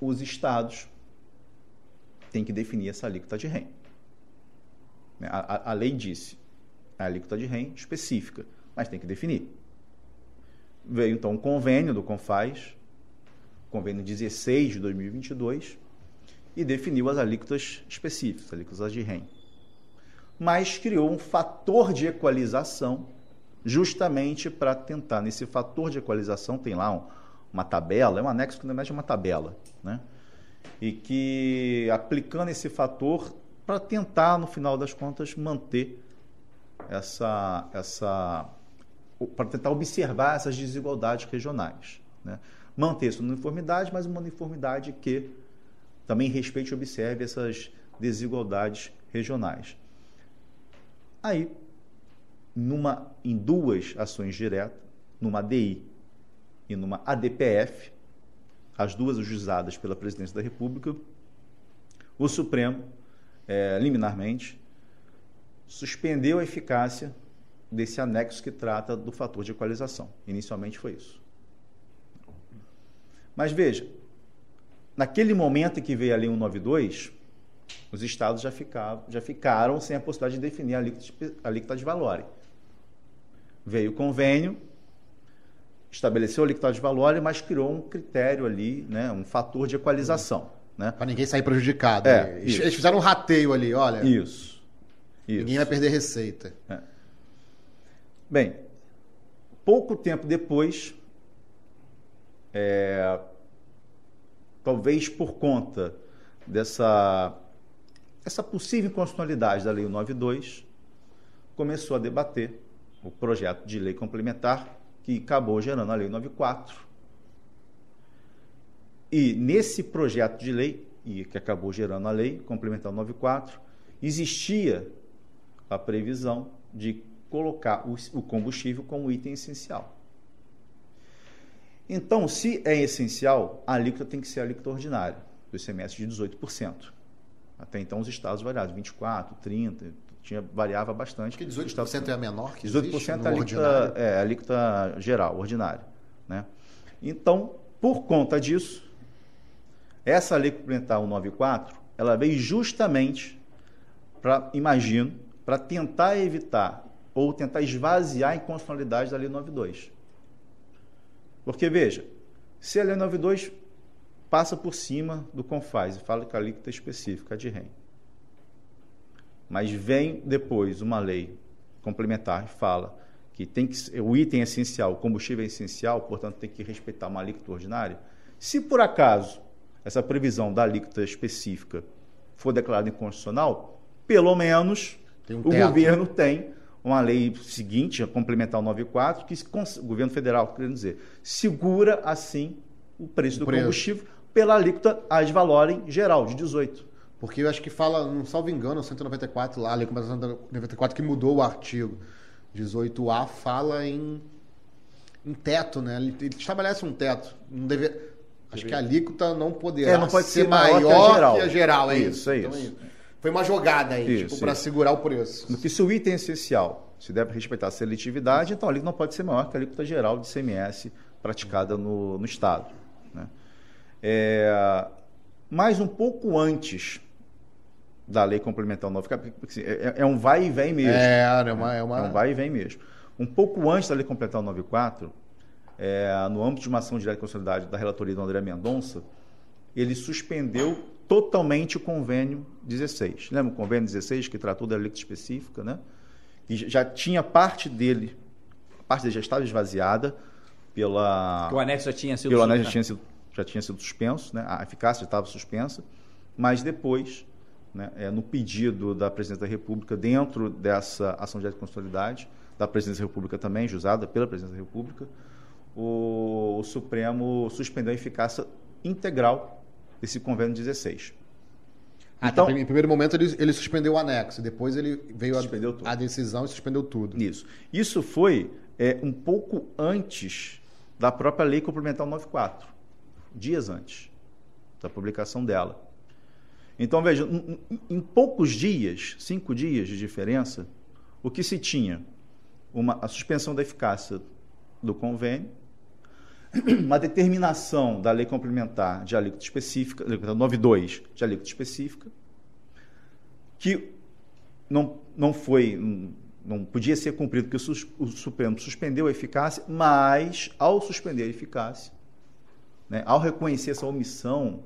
os estados têm que definir essa alíquota de REM. A, a, a lei disse a alíquota de REM específica, mas tem que definir. Veio, então, um convênio do CONFAS, convênio 16 de 2022, e definiu as alíquotas específicas, alíquotas de REM. Mas criou um fator de equalização justamente para tentar, nesse fator de equalização, tem lá um, uma tabela, é um anexo que não é mais uma tabela, né? e que aplicando esse fator para tentar, no final das contas, manter essa, essa para tentar observar essas desigualdades regionais. Né? Manter essa uniformidade, mas uma uniformidade que também respeite e observe essas desigualdades regionais. Aí, numa, em duas ações diretas, numa ADI e numa ADPF, as duas ajuizadas pela Presidência da República, o Supremo é, liminarmente, suspendeu a eficácia desse anexo que trata do fator de equalização. Inicialmente foi isso. Mas veja, naquele momento em que veio a Lei 192, os estados já, ficavam, já ficaram sem a possibilidade de definir a alíquota, a alíquota de valor. Veio o convênio, estabeleceu a alíquota de valor, mas criou um critério ali, né, um fator de equalização. Né? Para ninguém sair prejudicado. É, eles fizeram um rateio ali, olha. Isso. isso. Ninguém vai perder receita. É. Bem, pouco tempo depois, é, talvez por conta dessa essa possível inconstitucionalidade da Lei 192, começou a debater o projeto de lei complementar que acabou gerando a Lei 94. E nesse projeto de lei, e que acabou gerando a Lei complementar 94, existia a previsão de colocar o combustível como item essencial. Então, se é essencial, a alíquota tem que ser a alíquota ordinária, do ICMS de 18%. Até então, os estados variavam, 24%, 30%, tinha, variava bastante. Porque 18% estados, é a menor que 18% existe é a alíquota, é a alíquota geral, ordinária. Né? Então, por conta disso, essa lei complementar 194, ela veio justamente para, imagino, para tentar evitar ou tentar esvaziar a inconstitucionalidade da Lei 92. Porque, veja, se a Lei 92 passa por cima do CONFAS e fala que a alíquota é específica de REM, mas vem depois uma lei complementar e fala que tem que o item é essencial, o combustível é essencial, portanto tem que respeitar uma alíquota ordinária. Se por acaso essa previsão da alíquota específica for declarada inconstitucional, pelo menos um o governo tem uma lei seguinte, a complementar o 94, que o governo federal, querendo dizer, segura assim o preço o do preço. combustível pela alíquota ad valorem geral, de 18. Porque eu acho que fala, não salvo engano, 194 lá, a lei complementação 94 que mudou o artigo 18A, fala em, em teto, né? Ele, ele estabelece um teto. Não deve, acho que a alíquota não poderá é, não pode ser, ser maior, que a geral. Que a geral é isso, isso. é então, isso. Foi uma jogada aí, tipo, para segurar o preço. Porque se o item é essencial, se deve respeitar a seletividade, então a alíquota não pode ser maior que a alíquota geral de CMS praticada no, no Estado. Né? É, mas um pouco antes da lei complementar 9, assim, é, é, um vai e vem mesmo. É, é, uma, é, uma... é um vai e vem mesmo. Um pouco antes da lei complementar 94, é, no âmbito de uma ação direta de constitucionalidade da relatoria do André Mendonça, ele suspendeu totalmente o convênio 16. Lembra o convênio 16 que tratou da alíquota específica, né? E já tinha parte dele, parte dele já estava esvaziada pela. O anexo já tinha sido pelo anexo já tinha sido, já tinha sido suspenso, né? A eficácia já estava suspensa, mas depois, né, é, no pedido da Presidência da República, dentro dessa ação de constitucionalidade, da Presidência da República também, jusada pela Presidência da República, o, o Supremo suspendeu a eficácia integral desse convênio 16. Ah, então, em primeiro momento ele, ele, suspendeu o anexo, depois ele veio a, a, decisão e suspendeu tudo. Isso. Isso foi é, um pouco antes da própria lei complementar 94, dias antes da publicação dela. Então, veja, em, em poucos dias, cinco dias de diferença, o que se tinha? Uma, a suspensão da eficácia do convênio, uma determinação da lei complementar de alíquota específica, 92 de alíquota específica, que não, não foi, não podia ser cumprido porque o Supremo suspendeu a eficácia, mas ao suspender a eficácia, né, ao reconhecer essa omissão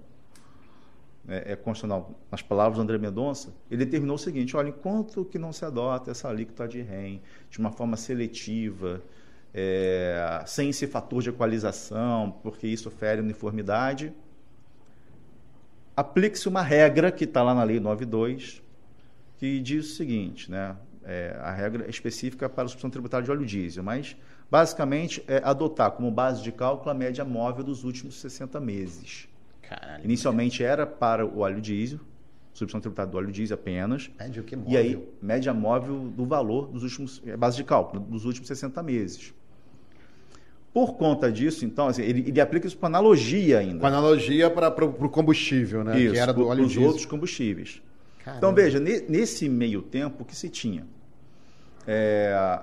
é, é constitucional, nas palavras do André Mendonça, ele determinou o seguinte: olha, enquanto que não se adota essa alíquota de REM de uma forma seletiva, é, sem esse fator de equalização, porque isso fere uniformidade. Aplique-se uma regra que está lá na Lei 92, que diz o seguinte, né? É, a regra é específica para a substituição tributária de óleo diesel, mas basicamente é adotar como base de cálculo a média móvel dos últimos 60 meses. Caralho, Inicialmente era para o óleo diesel, substituição tributária do óleo diesel apenas. Média o que móvel? E aí, média móvel do valor dos últimos, é base de cálculo, dos últimos 60 meses. Por conta disso, então, assim, ele, ele, aplica isso com analogia ainda. Com analogia para o combustível, né? Isso, que era do óleo os outros combustíveis. Caramba. Então, veja, nesse meio tempo, o que se tinha? É,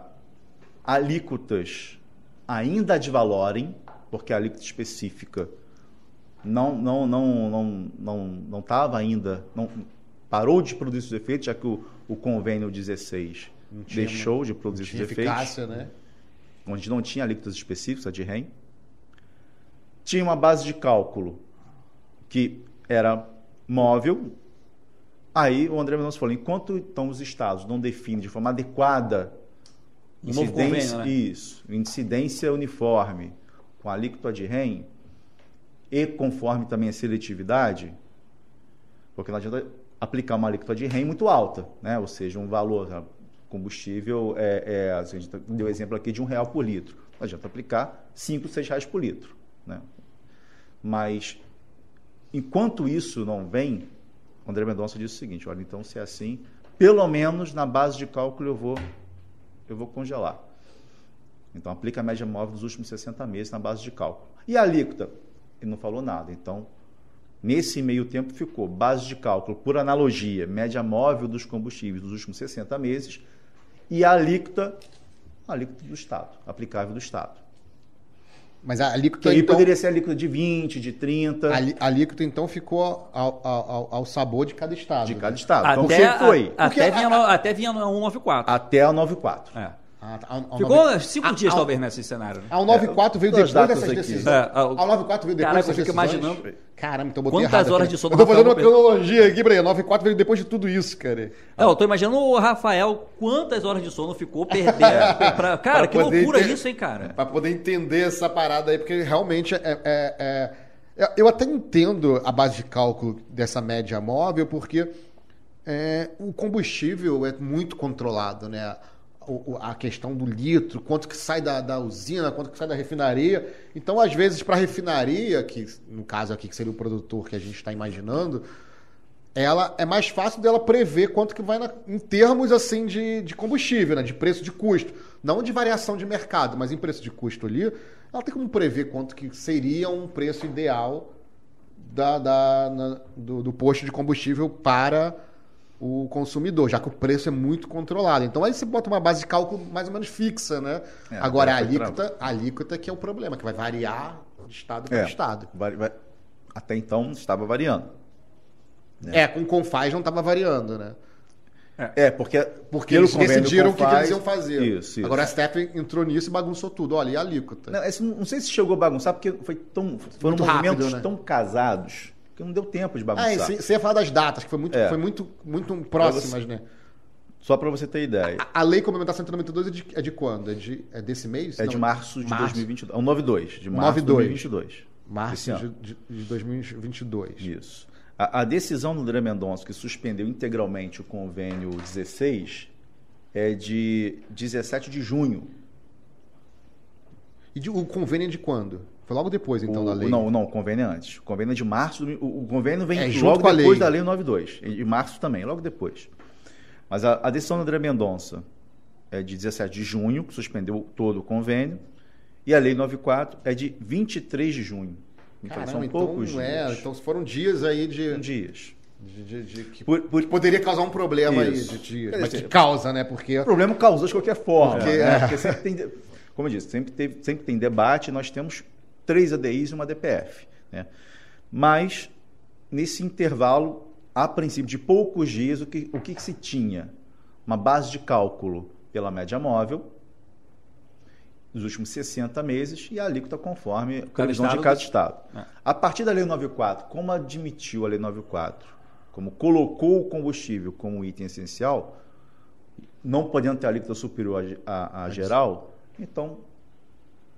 alíquotas ainda de valorem, porque a alíquota específica não não não não não não estava ainda não parou de produzir seus efeitos já que o, o convênio 16 deixou de produzir seus efeitos eficácia, né? Onde não tinha alíquotas específicas de REM tinha uma base de cálculo que era móvel aí o André Mendonça falou enquanto então os estados não definem de forma adequada incidência, né? isso, incidência uniforme com alíquota de REM e conforme também a seletividade, porque não adianta aplicar uma alíquota de REM muito alta, né? ou seja, um valor? Combustível, é, é, a gente deu exemplo aqui de um real por litro, não adianta aplicar 5, 6 reais por litro. Né? Mas, enquanto isso não vem, André Mendonça disse o seguinte, olha, então se é assim, pelo menos na base de cálculo eu vou, eu vou congelar. Então, aplica a média móvel dos últimos 60 meses na base de cálculo. E a alíquota? Ele não falou nada. Então, nesse meio tempo ficou base de cálculo por analogia, média móvel dos combustíveis dos últimos 60 meses e a alíquota, a alíquota do Estado, aplicável do Estado. Mas a alíquota. Que aí então, poderia ser a alíquota de 20, de 30. A alíquota, então, ficou ao, ao, ao sabor de cada estado. De cada estado. Até, então, sempre foi. A, até, vinha, a, até vinha no 194. Até a 94. É. Ah, tá. Ficou 9... cinco dias, talvez, nesse cenário. Né? A 94 é, veio depois dessas decisões. É, a, a 94 veio depois Caraca, dessas decisões. imaginando. Caramba, então eu botei Quantas errado horas aqui. de sono Eu tô fazendo uma cronologia aqui, Breno. 94 veio depois de tudo isso, cara. Não, eu tô imaginando o Rafael, quantas horas de sono ficou perdendo. pra, cara, pra que loucura ter... isso, hein, cara? Pra poder entender essa parada aí, porque realmente é, é, é... Eu até entendo a base de cálculo dessa média móvel, porque é, o combustível é muito controlado, né? A questão do litro, quanto que sai da, da usina, quanto que sai da refinaria. Então, às vezes, para a refinaria, que no caso aqui que seria o produtor que a gente está imaginando, ela é mais fácil dela prever quanto que vai na, em termos assim de, de combustível, né? de preço de custo. Não de variação de mercado, mas em preço de custo ali, ela tem como prever quanto que seria um preço ideal da, da na, do, do posto de combustível para o consumidor, já que o preço é muito controlado. Então aí você bota uma base de cálculo mais ou menos fixa, né? É, Agora a alíquota, a alíquota que é o problema, que vai variar de estado para é, estado. Vai, vai, até então estava variando. Né? É, com o Confaz não estava variando, né? É, porque, porque eles decidiram o que, que, eles iam fazer. Isso, isso. Agora a STEP entrou nisso e bagunçou tudo. Olha, e a alíquota? Não, não sei se chegou a bagunçar, porque foi tão, foram Muito movimentos rápido, né? tão casados porque não deu tempo de bagunçar. Ah, você ia falar das datas, que foi muito, é. foi muito, muito próximas, você, né? Só para você ter ideia. A, a Lei Complementar 192 é de, é de quando? É, de, é desse mês? É não, de março de março. 2022. É um 92, de março 92. de 2022. Março de, de 2022. Isso. A, a, decisão do André Mendonça, que suspendeu integralmente o convênio 16, é de 17 de junho. E de, o convênio é de quando? Foi logo depois, então, o, da lei? Não, não, o convênio é antes. O convênio é de março. O, o convênio vem é, logo depois da lei 92. E março também, logo depois. Mas a, a, decisão do André Mendonça é de 17 de junho, que suspendeu todo o convênio. E a lei 94 é de 23 de junho. Então Caramba, são então, poucos é, dias. Então foram dias aí de. Dias. De, de, de, que por, por, poderia causar um problema Isso. aí de dias. Mas que causa, né? Porque. O problema causou de qualquer forma. Porque, né? é. Porque sempre tem. Como eu disse, sempre, teve, sempre tem debate, nós temos três ADIs e uma DPF. Né? Mas, nesse intervalo, a princípio de poucos dias, o que, o que se tinha? Uma base de cálculo pela média móvel, nos últimos 60 meses, e a alíquota conforme a previsão de cada Estado. É. A partir da Lei 94, como admitiu a Lei 94, como colocou o combustível como item essencial, não podendo ter alíquota superior a, a geral, então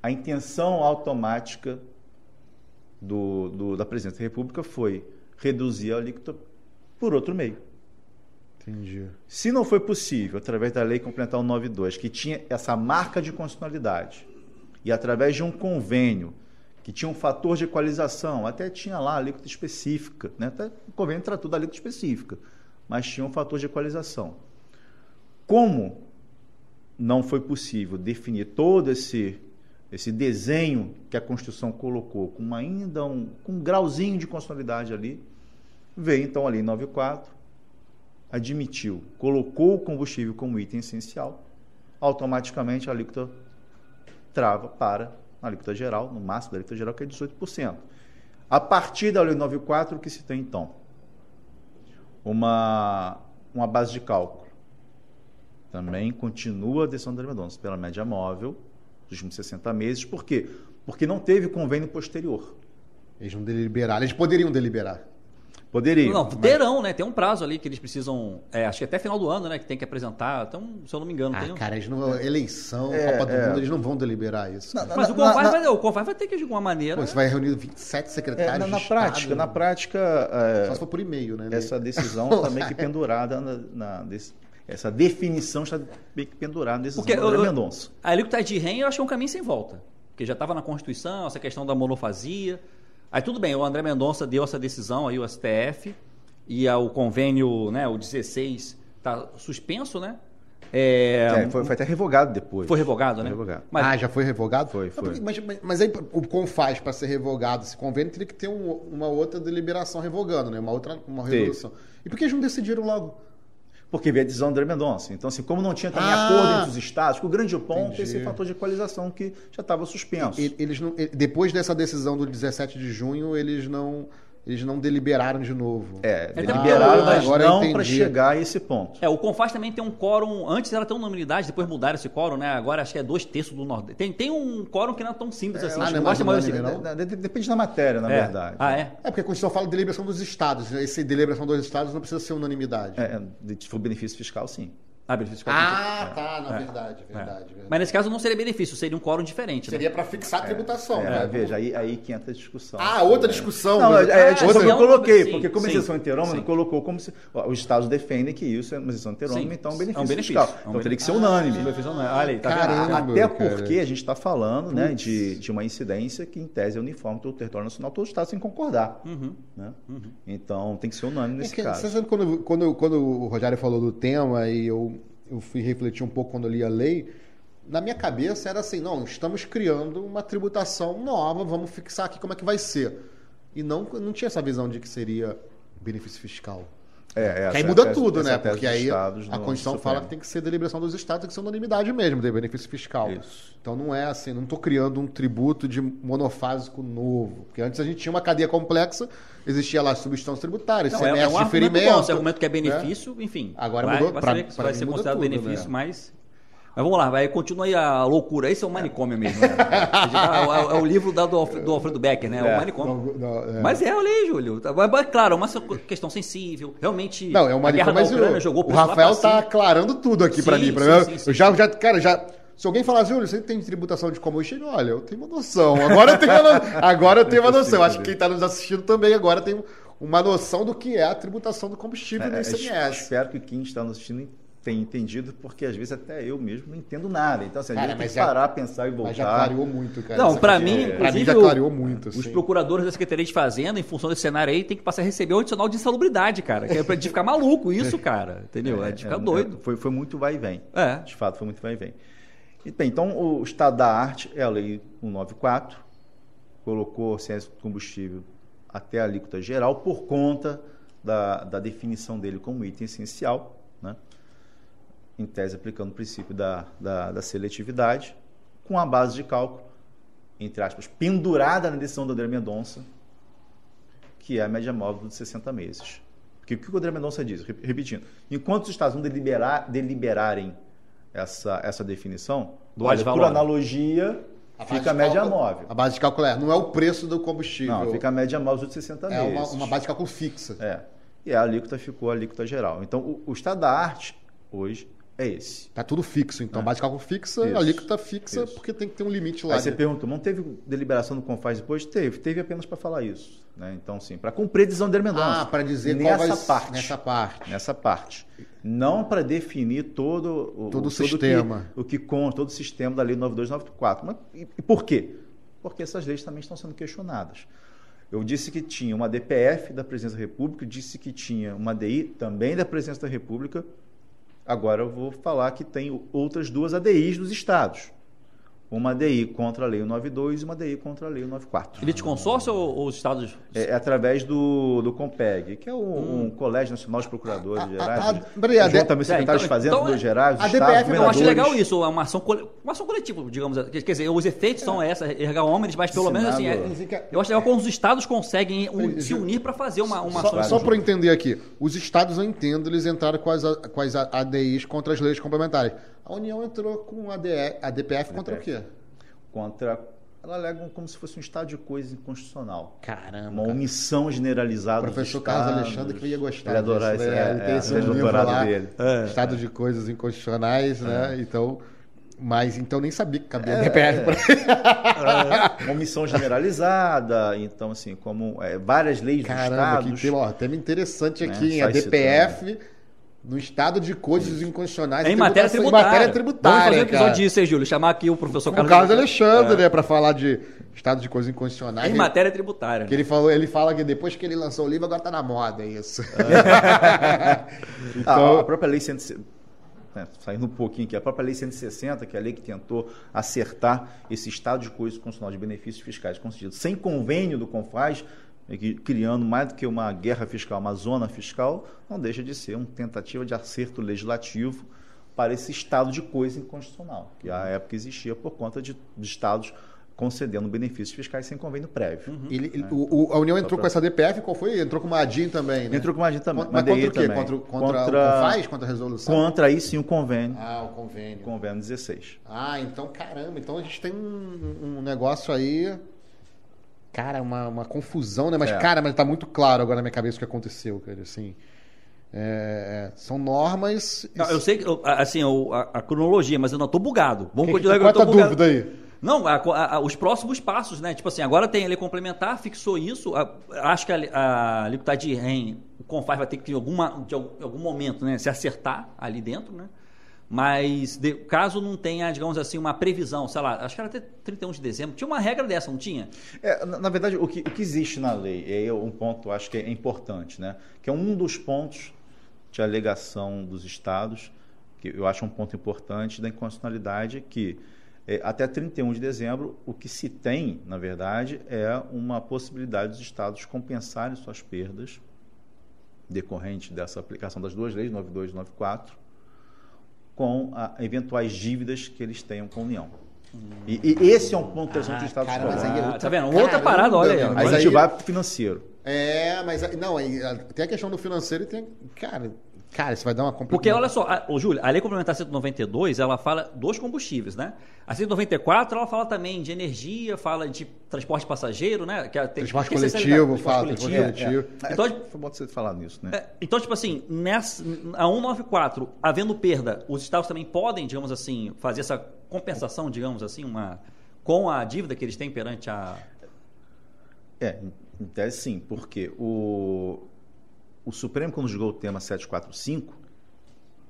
a intenção automática do, do, da presidência da República foi reduzir a alíquota por outro meio. Entendi. Se não foi possível, através da Lei Complementar 92, que tinha essa marca de constitucionalidade, e através de um convênio que tinha um fator de equalização, até tinha lá a alíquota específica, né? até o convênio tratou da alíquota específica, mas tinha um fator de equalização. Como não foi possível definir todo esse esse desenho que a Constituição colocou, com ainda um, com um grauzinho de constitucionalidade ali, veio então ali em 94 admitiu, colocou o combustível como item essencial, automaticamente a alíquota trava para a alíquota geral, no máximo da alíquota geral, que é 18%. A partir da Lei 94, o que se tem então? Uma, uma base de cálculo. Também continua a decisão da Mendonça pela média móvel últimos 60 meses. Por quê? Porque não teve convênio posterior. Eles não deliberaram. Eles poderiam deliberar. Poderiam. Não, terão, né? Tem um prazo ali que eles precisam. É, acho que até final do ano, né? Que tem que apresentar. Então, se eu não me engano. Ah, tem um... cara, eles não, eleição, é, Copa do é. Mundo, eles não vão deliberar isso. Não, Mas na, o, Confaz na, vai, o Confaz vai ter que, de alguma maneira. Pô, você vai reunir 27 secretários. É, na, na prática, na prática. É, Só se for por e-mail, né? Essa decisão está meio que pendurada na. na desse, essa definição está meio que pendurada nesse Porque eu, Mendonça. A alíquota de REM eu acho que é um caminho sem volta. Porque já estava na Constituição, essa questão da monofasia. Aí tudo bem, o André Mendonça deu essa decisão aí, o STF e o convênio, né, o 16, está suspenso, né? É, é, foi, foi, até revogado depois. Foi revogado, né? Revogado. Mas, ah, já foi revogado? Foi, foi. Mas, mas, mas aí o CONFAS, para ser revogado esse convênio, teria que ter um, uma outra deliberação revogando, né? Uma outra uma resolução. E por que eles não decidiram logo? Porque veio a decisão do André Mendonça. Então, assim, como não tinha também ah, acordo entre os estados, o grande ponto é esse fator de equalização que já estava suspenso. Eles não, depois dessa decisão do 17 de junho, eles não eles não deliberaram de novo. É, é deliberaram, mas agora não para chegar a esse ponto. É, o Confaz também tem um quórum, antes era tão unanimidade, depois mudaram esse quórum, né? Agora acho que é dois terços do Nordeste. Tem, tem um quórum que não é tão simples é, assim. Ah, não, não, mais assim. não? Depende da matéria, na é. verdade. Ah, é? É porque a Constituição fala de deliberação dos estados. Esse deliberação dos estados não precisa ser unanimidade. É, se for benefício fiscal, sim. Ah, benefício Ah, tá, na é. verdade, verdade, é. verdade, Mas nesse caso não seria benefício, seria um quórum diferente. Né? Seria para fixar a tributação. É, né? veja, aí, aí que entra a discussão. Ah, outra discussão. Não, é, é a discussão que eu coloquei, sim, porque como sim, exceção interônima, colocou como se. Ó, os estados defendem que isso é uma exceção interônima, então é um benefício, é um benefício fiscal. Então teria que ser unânime. Ah, Olha aí, tá Caramba, Até porque a gente está falando né, de, de uma incidência que, em tese, é uniforme todo o território nacional, todos os estados sem concordar. Uhum. Né? Uhum. Então tem que ser unânime nesse caso. Você sabe quando, quando, quando o Rogério falou do tema e eu eu fui refletir um pouco quando li a lei, na minha cabeça era assim, não, estamos criando uma tributação nova, vamos fixar aqui como é que vai ser. E não, não tinha essa visão de que seria benefício fiscal. É, essa, aí muda tese, tudo, né? Porque aí a Constituição fala que tem que ser deliberação dos estados, tem que ser unanimidade mesmo, de benefício fiscal. Isso. Então não é assim, não estou criando um tributo de monofásico novo. Porque antes a gente tinha uma cadeia complexa, existia lá substâncias tributárias, não, semestre, é, é um ferimento. Bom, esse argumento que é benefício, né? enfim. Agora vai, mudou, para vai ser considerado tudo, benefício, né? mas mas vamos lá, vai, continua aí a loucura. Esse é o manicômio mesmo. Né? é, é, o livro do, do Alfredo Becker, né? É, o manicômio. Não, não, é. Mas é, olha aí, Júlio. Mas, claro, é uma questão sensível. Realmente. Não, é o manicômio, mas o, jogou o Rafael tá aclarando tudo aqui para mim. Pra sim, mim. Sim, eu já, já, cara, já. Se alguém falar, Júlio, você tem tributação de combustível? Olha, eu tenho uma noção. Agora eu tenho uma, agora eu tenho uma noção. Acho que quem está nos assistindo também agora tem uma noção do que é a tributação do combustível é, no ICMS. Espero que quem está nos assistindo tem entendido, porque às vezes até eu mesmo não entendo nada. Então, assim, a gente tem que parar, pensar e voltar. Mas já clareou muito, cara. Não, para mim, é, pra mim já clareou muito. Assim. Os procuradores da Secretaria de Fazenda, em função desse cenário aí, tem que passar a receber o adicional de insalubridade, cara. Que é pra gente ficar maluco isso, cara. Entendeu? É, é de ficar é, doido. Foi, foi muito vai e vem. É. De fato, foi muito vai e vem. E, bem, então, o estado da arte é a lei 194, colocou ciência do combustível até a alíquota geral por conta da, da definição dele como item essencial, né? Em tese aplicando o princípio da, da, da, seletividade, com a base de cálculo, entre aspas, pendurada na decisão do André Mendonça, que é a média móvel de 60 meses. Porque o que o André Mendonça diz? Repetindo, enquanto os Estados vão deliberar, deliberarem essa, essa definição, do olha, por analogia, a fica a média cálculo, móvel. A base de cálculo é, não é o preço do combustível. Não, fica a média móvel de 60 é meses. É uma, uma base de cálculo fixa. É. E a alíquota ficou a alíquota geral. Então, o, o estado da arte, hoje, é esse. Tá tudo fixo, então. É. Base de cálculo fixa, Isso. alíquota fixa, isso. porque tem que ter um limite lá. Aí você perguntou, não teve deliberação do Confaz depois? Teve. Teve apenas para falar isso. Né? Então, sim, para cumprir a decisão de Mendonça. Ah, para dizer nessa qual vai... parte. Nessa parte. Nessa parte. Não para definir todo o, todo o sistema. Que, o que conta, todo o sistema da Lei 9294. Mas, e, e por quê? Porque essas leis também estão sendo questionadas. Eu disse que tinha uma DPF da Presidência da República, disse que tinha uma DI também da Presidência da República, Agora eu vou falar que tem outras duas ADIs dos estados. Uma DI contra a Lei 92 e uma DI contra a Lei 94. Elite consórcio ou os estados? É, é, através do, do COMPEG, que é o, hum. um Colégio Nacional de Procuradores Gerais. A, a, a, também secretários é, então, de Fazenda então, Gerais, a DPF, eu acho legal isso, é uma ação, uma ação coletiva, digamos. Quer dizer, os efeitos é. são essa, ergar homens, mas pelo menos assim, é, eu acho legal quando os estados conseguem un, se unir para fazer uma, uma só, ação. Só para entender aqui, os estados, eu entendo, eles entraram com as, com as ADIs contra as leis complementares. A União entrou com a, DE, a DPF contra DPF. o quê? contra ela alega como se fosse um estado de coisa inconstitucional. Caramba. Uma omissão generalizada. O professor Carlos Alexandre que ia gostar. Ele adorar esse, é, ele tem é, esse é, livro lá, dele. É, estado de coisas inconstitucionais, né? É. Então, mas então nem sabia que cabia é, DPF para é, Uma omissão generalizada, então assim, como várias leis Caramba, dos estados. Que tem, tema interessante né, aqui, né? a DPF no estado de coisas inconstitucionais. Em matéria tributária. Em matéria tributária. Vamos fazer um episódio disso aí, Júlio. Chamar aqui o professor Carlos, o Carlos Alexandre, é. né, para falar de estado de coisas inconstitucionais. Em matéria tributária. Que né? ele, falou, ele fala que depois que ele lançou o livro, agora está na moda isso. É. então, a própria lei 160. Né, saindo um pouquinho aqui, a própria Lei 160, que é a lei que tentou acertar esse estado de coisas constitucional de benefícios fiscais concedidos sem convênio do CONFAS, criando mais do que uma guerra fiscal, uma zona fiscal, não deixa de ser uma tentativa de acerto legislativo para esse estado de coisa inconstitucional, que à época existia por conta de, de estados concedendo benefícios fiscais sem convênio prévio. Uhum. Ele, né? o, a União entrou pra... com essa DPF, qual foi? Entrou com uma ADIM também, né? Entrou com uma ADIM também. Mas contra o quê? Também. Contra, contra, contra o CONFAS? Contra a resolução? Contra aí sim o convênio. Ah, o convênio. Convênio 16. Ah, então caramba, então a gente tem um, um negócio aí cara, uma, uma confusão, né? Mas, é. cara, mas tá muito claro agora na minha cabeça o que aconteceu, cara, assim. É, é são normas. Não, eu sei, assim, a, a, cronologia, mas eu não tô bugado. Vamos que, continuar qual é a dúvida aí? Não, a, a, os próximos passos, né? Tipo assim, agora tem a lei complementar, fixou isso. acho que a, a de REM, o Confaz vai ter que, em alguma, de algum momento, né, se acertar ali dentro, né? Mas de, caso não tenha, digamos assim, uma previsão, sei lá, acho que era até 31 de dezembro, tinha uma regra dessa, não tinha? É, na, na, verdade, o que, o que, existe na lei, é um ponto, acho que é importante, né? Que é um dos pontos de alegação dos estados, que eu acho um ponto importante da inconstitucionalidade, que é, até 31 de dezembro, o que se tem, na verdade, é uma possibilidade dos estados compensarem suas perdas decorrentes dessa aplicação das duas leis, 92 e 94, com a, eventuais dívidas que eles tenham com a União. E, e esse é um ponto interessante ah, do Estado cara, mas aí, Tá vendo? Outra parada, olha aí. Mas a gente vai para o financeiro. É, mas não, tem a questão do financeiro e tem. Cara, Cara, isso vai dar uma complicação. Porque olha só, a, Júlio, a Lei Complementar 192, ela fala dos combustíveis, né? A 194, ela fala também de energia, fala de transporte passageiro, né? Que tem, transporte coletivo, fala, transporte coletivo. É, é. Então, é, foi bom você falar nisso, né? É, então, tipo assim, nessa, a 194, havendo perda, os estados também podem, digamos assim, fazer essa compensação, digamos assim, uma, com a dívida que eles têm perante a... É, em tese sim, porque o, o Supremo, quando julgou o tema 745,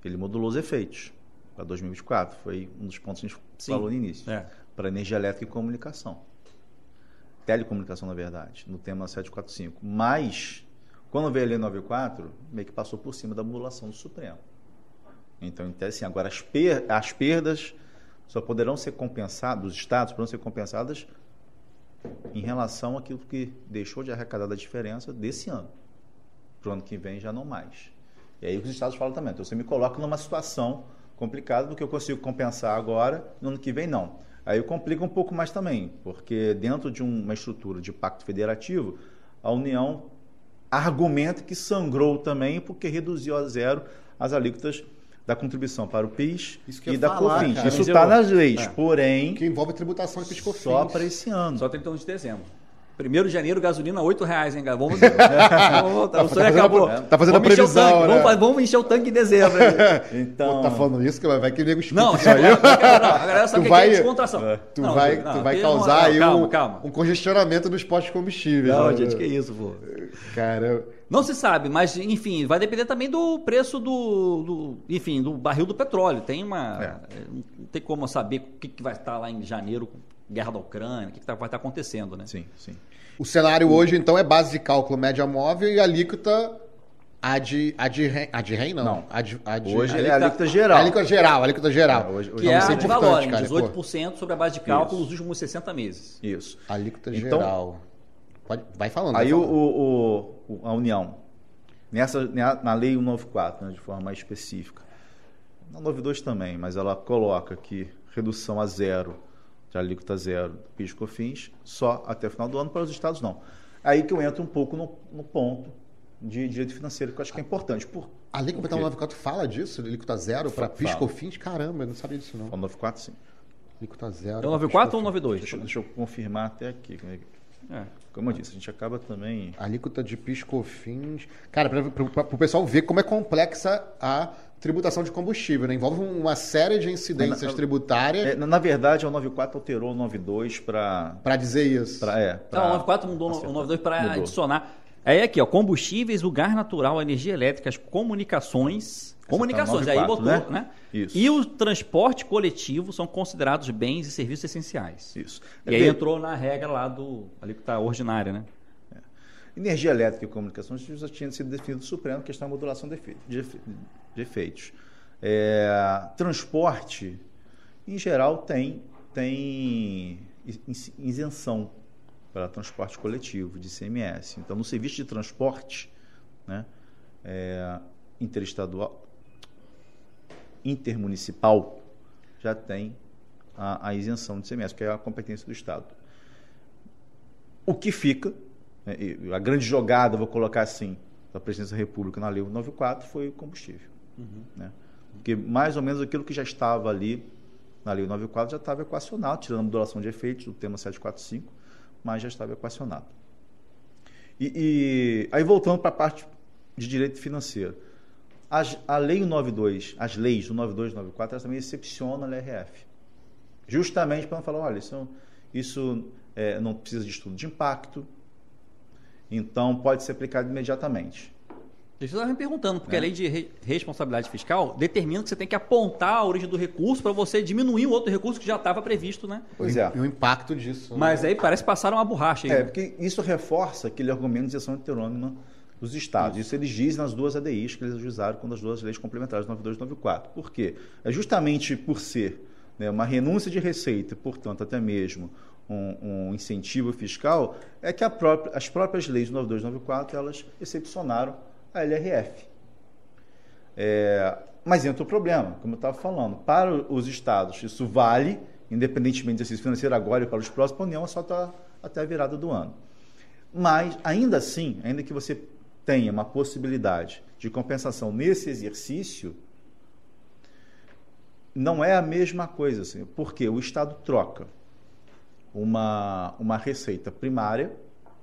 ele modulou os efeitos para 2024. Foi um dos pontos que a gente Sim. falou no início. É. Para energia elétrica e comunicação. Telecomunicação, na verdade, no tema 745. Mas, quando veio a Lei 94, meio que passou por cima da modulação do Supremo. Então, então assim, agora as, per as perdas só poderão ser compensadas, os estados poderão ser compensadas em relação àquilo que deixou de arrecadar da diferença desse ano para o ano que vem já não mais. E aí os estados falam também, então você me coloca numa situação complicada, porque eu consigo compensar agora, no ano que vem não. Aí complica um pouco mais também, porque dentro de uma estrutura de pacto federativo, a União argumenta que sangrou também porque reduziu a zero as alíquotas da contribuição para o PIS e da falar, COFINS. Isso está nas leis, é. porém... Que envolve tributação de PIS COFINS. Só para esse ano. Só 31 de dezembro. 1 de janeiro, gasolina R$ reais, hein, Vamos, vamos, tá, o sonho acabou. A, tá fazendo vamos a previsão, né? vamos, vamos, encher o tanque em dezembro. então... Pô, tá falando isso, que vai que nego Não, isso aí. Não, a galera sabe tu que vai, é descontração. Tu não, vai, não, tu vai causar aí calma, um, calma. um congestionamento nos postos de combustível. Não, né? gente, que isso, pô. Caramba. Não se sabe, mas enfim, vai depender também do preço do, do enfim, do barril do petróleo. Tem uma, é. não tem como saber o que, que vai estar lá em janeiro, guerra da Ucrânia, o que, que tá, vai estar acontecendo, né? Sim, sim. O cenário hoje, então, é base de cálculo média móvel e alíquota A de, a de, REM, a de REM não. Não. A de, a de, Hoje a é a alíquota- geral. Alíquota geral, alíquota geral. É, hoje- hoje Que é a de valor, cara, pô. 18% sobre a base de cálculo Isso. dos últimos 60 meses. Isso. Alíquota Então- geral. Pode, vai falando. Aí vai o, falando. o- o- a União, nessa, na na Lei 194, né, de forma mais específica, na 92 também, mas ela coloca que redução a zero, de alíquota zero, do PIS COFINS, só até o final do ano, para os estados não. Aí que eu entro um pouco no, no ponto de direito financeiro, que eu acho que é importante. Por, A alíquota por quê? 94 fala disso? Alíquota zero para Fala. piscofins? Caramba, eu não sabia disso não. a 94, sim. Alíquota zero. É o 94 ou o piscofins. 92? Deixa, eu- deixa eu confirmar até aqui. como é É. Como eu disse, a gente acaba também... Alíquota de piscofins. Cara, para o pessoal ver como é complexa a tributação de combustível, né? Envolve uma série de incidências Mas, tributárias É, na, na verdade, o 94 alterou o 92 para... para dizer isso. Pra, é, Não, pra- o 94 mudou o acertar. 92 para adicionar. Aí aqui, ó, combustíveis, o gás natural, a energia elétrica, as comunicações. comunicações, aí 94, botou, né? né? Isso. E o transporte coletivo são considerados bens e serviços essenciais. Isso. E aí É, entrou na regra lá do. ali que está ordinária, né? Energia elétrica e comunicações já tinha sido definido Supremo, questão da modulação de, efe- de efe- de efeitos. É, transporte, em geral, tem, tem is- isenção para transporte coletivo de ICMS. Então, no serviço de transporte né, é, interestadual, intermunicipal, já tem a, a isenção de ICMS, que é a competência do Estado. O que fica, a grande jogada, vou colocar assim, da Presidência da República na Lei 194 foi o combustível. Né? Porque mais ou menos aquilo que já estava ali na Lei 194 já estava equacionado, tirando a modulação de efeitos do tema 745, mas já estava equacionado. E, e aí voltando para a parte de direito financeiro. As- a Lei 192, as leis 192 e 194, elas também excepcionam a LRF. Justamente para não falar, olha, isso, isso é, não precisa de estudo de impacto, então pode ser aplicado imediatamente. Deixa eu estar me perguntando, porque É. a lei de re- responsabilidade fiscal determina que você tem que apontar a origem do recurso para você diminuir o outro recurso que já estava previsto, né? Pois é. E o impacto disso. né? Mas aí parece que passaram uma borracha aí. É, porque isso reforça aquele argumento de isenção heterônima dos estados. Isso eles dizem nas duas ADIs que eles ajuizaram com as duas leis complementares, 92 e 94. Por quê? É justamente por ser né, uma renúncia de receita, portanto, até mesmo um, um incentivo fiscal, é que própria- as próprias leis 92 e 94 elas excepcionaram a LRF. É, mas entra o problema, como eu estava falando. Para os estados, isso vale, independentemente do exercício financeiro agora e para os próximos, a União só está até a virada do ano. Mas, ainda assim, ainda que você tenha uma possibilidade de compensação nesse exercício, não é a mesma coisa. Assim, porque o Estado troca uma, uma receita primária,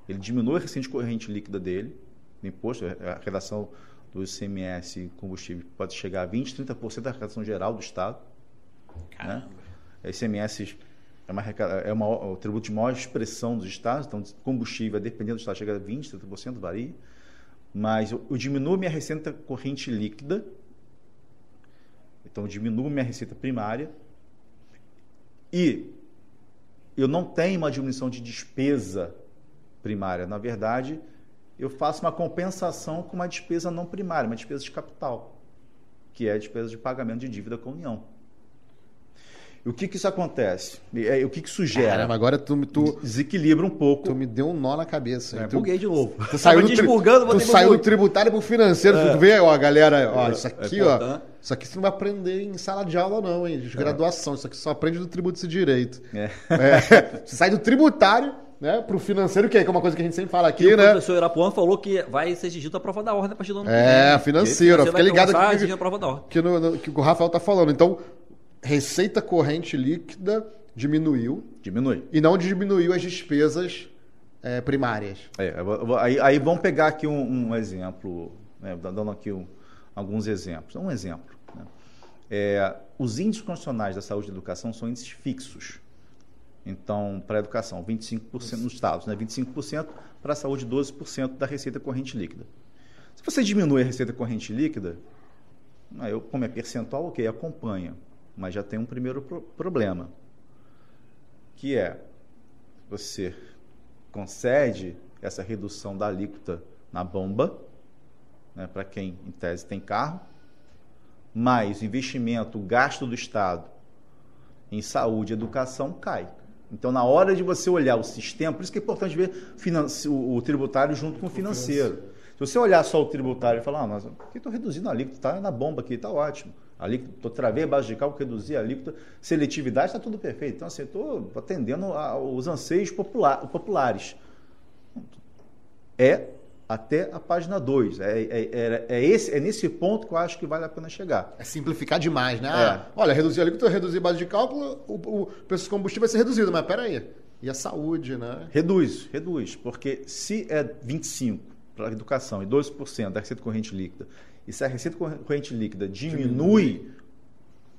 ele diminui a receita corrente líquida dele, no imposto, a redação do ICMS combustível pode chegar a 20%, 30% da arrecadação geral do Estado. Né? A ICMS é, uma, é uma- o tributo de maior expressão dos estados, então combustível, dependendo do estado, chega a 20%, 30%, varia. Mas eu, eu diminuo minha receita corrente líquida, então diminuo minha receita primária, e eu não tenho uma diminuição de despesa primária. Na verdade, eu faço uma compensação com uma despesa não primária, uma despesa de capital, que é a despesa de pagamento de dívida com a União. E o que, que isso acontece? E, é, o que, que isso gera? Caramba, agora tu, tu, Desequilibra um pouco. tu me deu um nó na cabeça. É, tu, buguei de novo. tu saiu, do, tri- tu saiu do tributário pro financeiro. Tu vê, ó, galera, ó, isso aqui, é ó. Isso aqui você não vai aprender em sala de aula, não, hein? De graduação. Isso aqui só aprende do tributo e direito. É. É, você sai do tributário, né, pro financeiro, que é uma coisa que a gente sempre fala E aqui, o né? professor Irapuã falou que vai ser exigido a prova da ordem a partir do ano que É, financeiro. Fica ligado que, no, no- que o Rafael tá falando. Então, receita corrente líquida diminuiu Diminui. e não diminuiu as despesas é, primárias. É, aí, aí vamos pegar aqui um, um exemplo, né, dando aqui um- alguns exemplos. Um exemplo. né? É, os índices constitucionais da saúde e da educação são índices fixos. Então, para a educação, 25% nos estados, né? 25%, para a saúde, 12% da receita corrente líquida. Se você diminui a receita corrente líquida, aí eu, como é percentual, ok, acompanha. Mas já tem um primeiro pro- problema, que é você concede essa redução da alíquota na bomba, né, para quem, em tese, tem carro, mais investimento, gasto do Estado em saúde e educação, cai. Então, na hora de você olhar o sistema, por isso que é importante ver o, tributário junto com o financeiro. Se você olhar só o tributário e falar, ah, mas aqui estou reduzindo a alíquota, está na bomba aqui, está ótimo. Alíquota, travei a base de cálculo, reduzi a alíquota, seletividade, está tudo perfeito. Então, assim, estou atendendo aos anseios popular, populares. É até a página 2. É, é, é, é, esse, é nesse ponto que eu acho que vale a pena chegar. É simplificar demais, né? Ah, olha, reduzir a alíquota, reduzir a base de cálculo, o, o preço do combustível vai ser reduzido, mas peraí. E a saúde, né? Reduz, reduz. Porque se é 25% para a educação e 12% da receita corrente líquida, e se a receita corrente líquida diminui, diminui.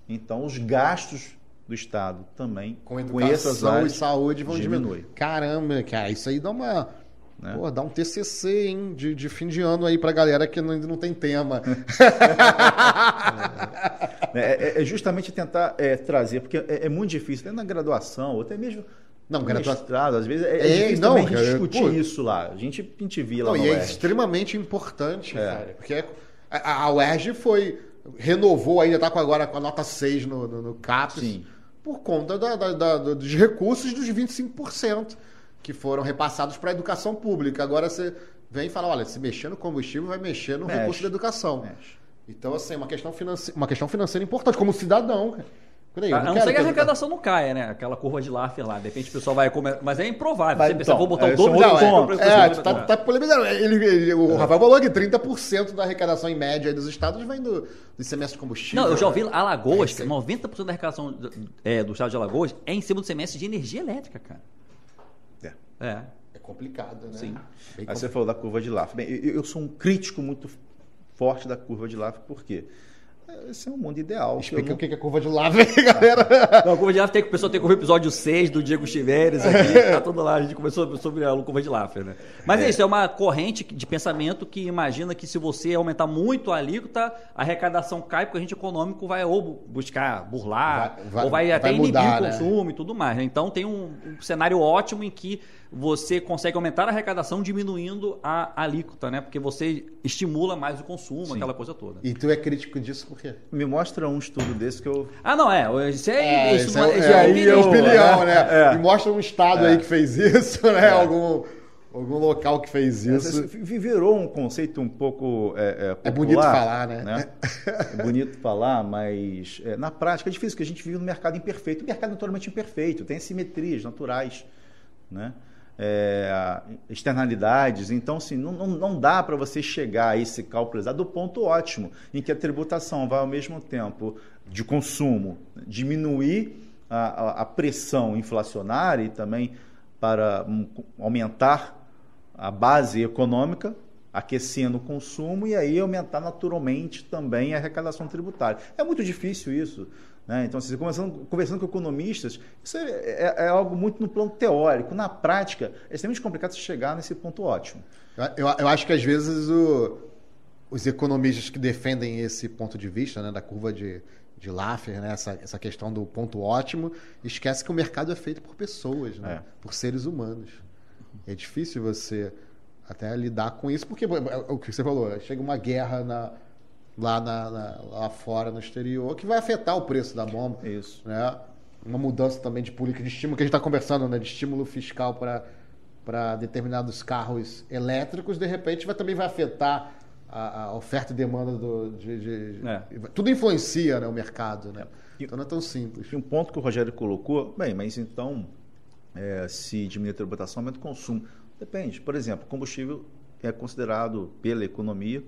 então os gastos do Estado também com educação com e saúde vão diminui. diminuir. Caramba, cara, isso aí dá uma né? Pô, dá um TCC, hein, de, de fim de ano aí pra galera que ainda não tem tema. É, é, é, justamente tentar é, trazer, porque é, é, muito difícil, até na graduação, ou até mesmo não, mestrado, às vezes é, é, não, também discutir pô, isso lá. A gente, a gente via lá não, E é extremamente importante, cara, porque a, a UERJ foi, renovou, ainda está agora com a nota 6 no, no, no CAPES, Sim. por conta da, da, da, dos recursos dos 25% que foram repassados para a educação pública. Agora você vem e fala, olha, se mexer no combustível, vai mexer no Mexe. recurso da educação. Mexe. Então, assim, uma questão, financeira, uma questão financeira importante, como cidadão. Peraí, a não ser que a arrecadação não caia, né? Aquela curva de Laffer lá. De repente o pessoal vai comer. Mas é improvável. Mas, você pensa, então, vou botar é, o dobro não, é, é, é, tá, tá polemizando. Ele, ele, o é. Rafael falou que 30% da arrecadação em média dos estados vem do, do semestre de combustível. Não, eu já ouvi Alagoas, é, 90% da arrecadação do, é, do estado de Alagoas é em cima do semestre de energia elétrica, cara. É. É complicado, né? Sim. Bem Aí você falou da curva de Laffer. Bem, eu, eu sou um crítico muito forte da curva de Laffer, por quê? Porque esse é um mundo ideal. Explica não... o que é a curva de lava aí, galera. Não, a curva de lava tem que o pessoal tem que ouvir o episódio 6 do Diego Chiveres aqui. Tá tudo lá. A gente começou sobre a curva de Laffer, né? Mas é. é. isso, é uma corrente de pensamento que imagina que se você aumentar muito a alíquota, a arrecadação cai, porque o agente econômico vai ou buscar burlar, vai, vai, ou vai até vai mudar, inibir o né? consumo e tudo mais. Né? Então tem um, um cenário ótimo em que você consegue aumentar a arrecadação diminuindo a alíquota, né? Porque você estimula mais o consumo, Sim. aquela coisa toda. E tu é crítico disso por quê? Me mostra um estudo desse que eu. Ah, não, é. Isso é. é isso, isso é, é, é, aí é o opinião, né? É. Me mostra um estado aí que fez isso, né? Algum algum local que fez isso. Virou um conceito um pouco é, é, popular, é bonito falar, né? né? É bonito falar, mas é, na prática é difícil, porque a gente vive no mercado imperfeito. O mercado é naturalmente imperfeito, tem simetrias naturais, né? É, externalidades. Então, assim, não, não, não dá para você chegar a esse cálculo exato do ponto ótimo, em que a tributação vai, ao mesmo tempo de consumo, diminuir a, a, pressão inflacionária e também para um, aumentar a base econômica, aquecendo o consumo e aí aumentar naturalmente também a arrecadação tributária. É muito difícil isso. Né? Então, assim, conversando, conversando com economistas, isso é, é, é, algo muito no plano teórico. Na prática, é extremamente complicado você chegar nesse ponto ótimo. Eu, eu acho que às vezes o, os economistas que defendem esse ponto de vista, né, da curva de, de Laffer, né, essa, essa questão do ponto ótimo, esquece que o mercado é feito por pessoas, né, é. por seres humanos. É difícil você até lidar com isso, porque é o que você falou, chega uma guerra na, lá, na, na, lá fora, no exterior, que vai afetar o preço da bomba. Isso. Né? Uma mudança também de política de estímulo, que a gente está conversando, né? de estímulo fiscal para determinados carros elétricos, de repente vai, também vai afetar a, a oferta e demanda do, de, de é. tudo influencia né, o mercado, né? Então não é tão simples. E um ponto que o Rogério colocou, bem, mas então é, se diminuir a tributação, aumenta o consumo. Depende. Por exemplo, combustível é considerado pela economia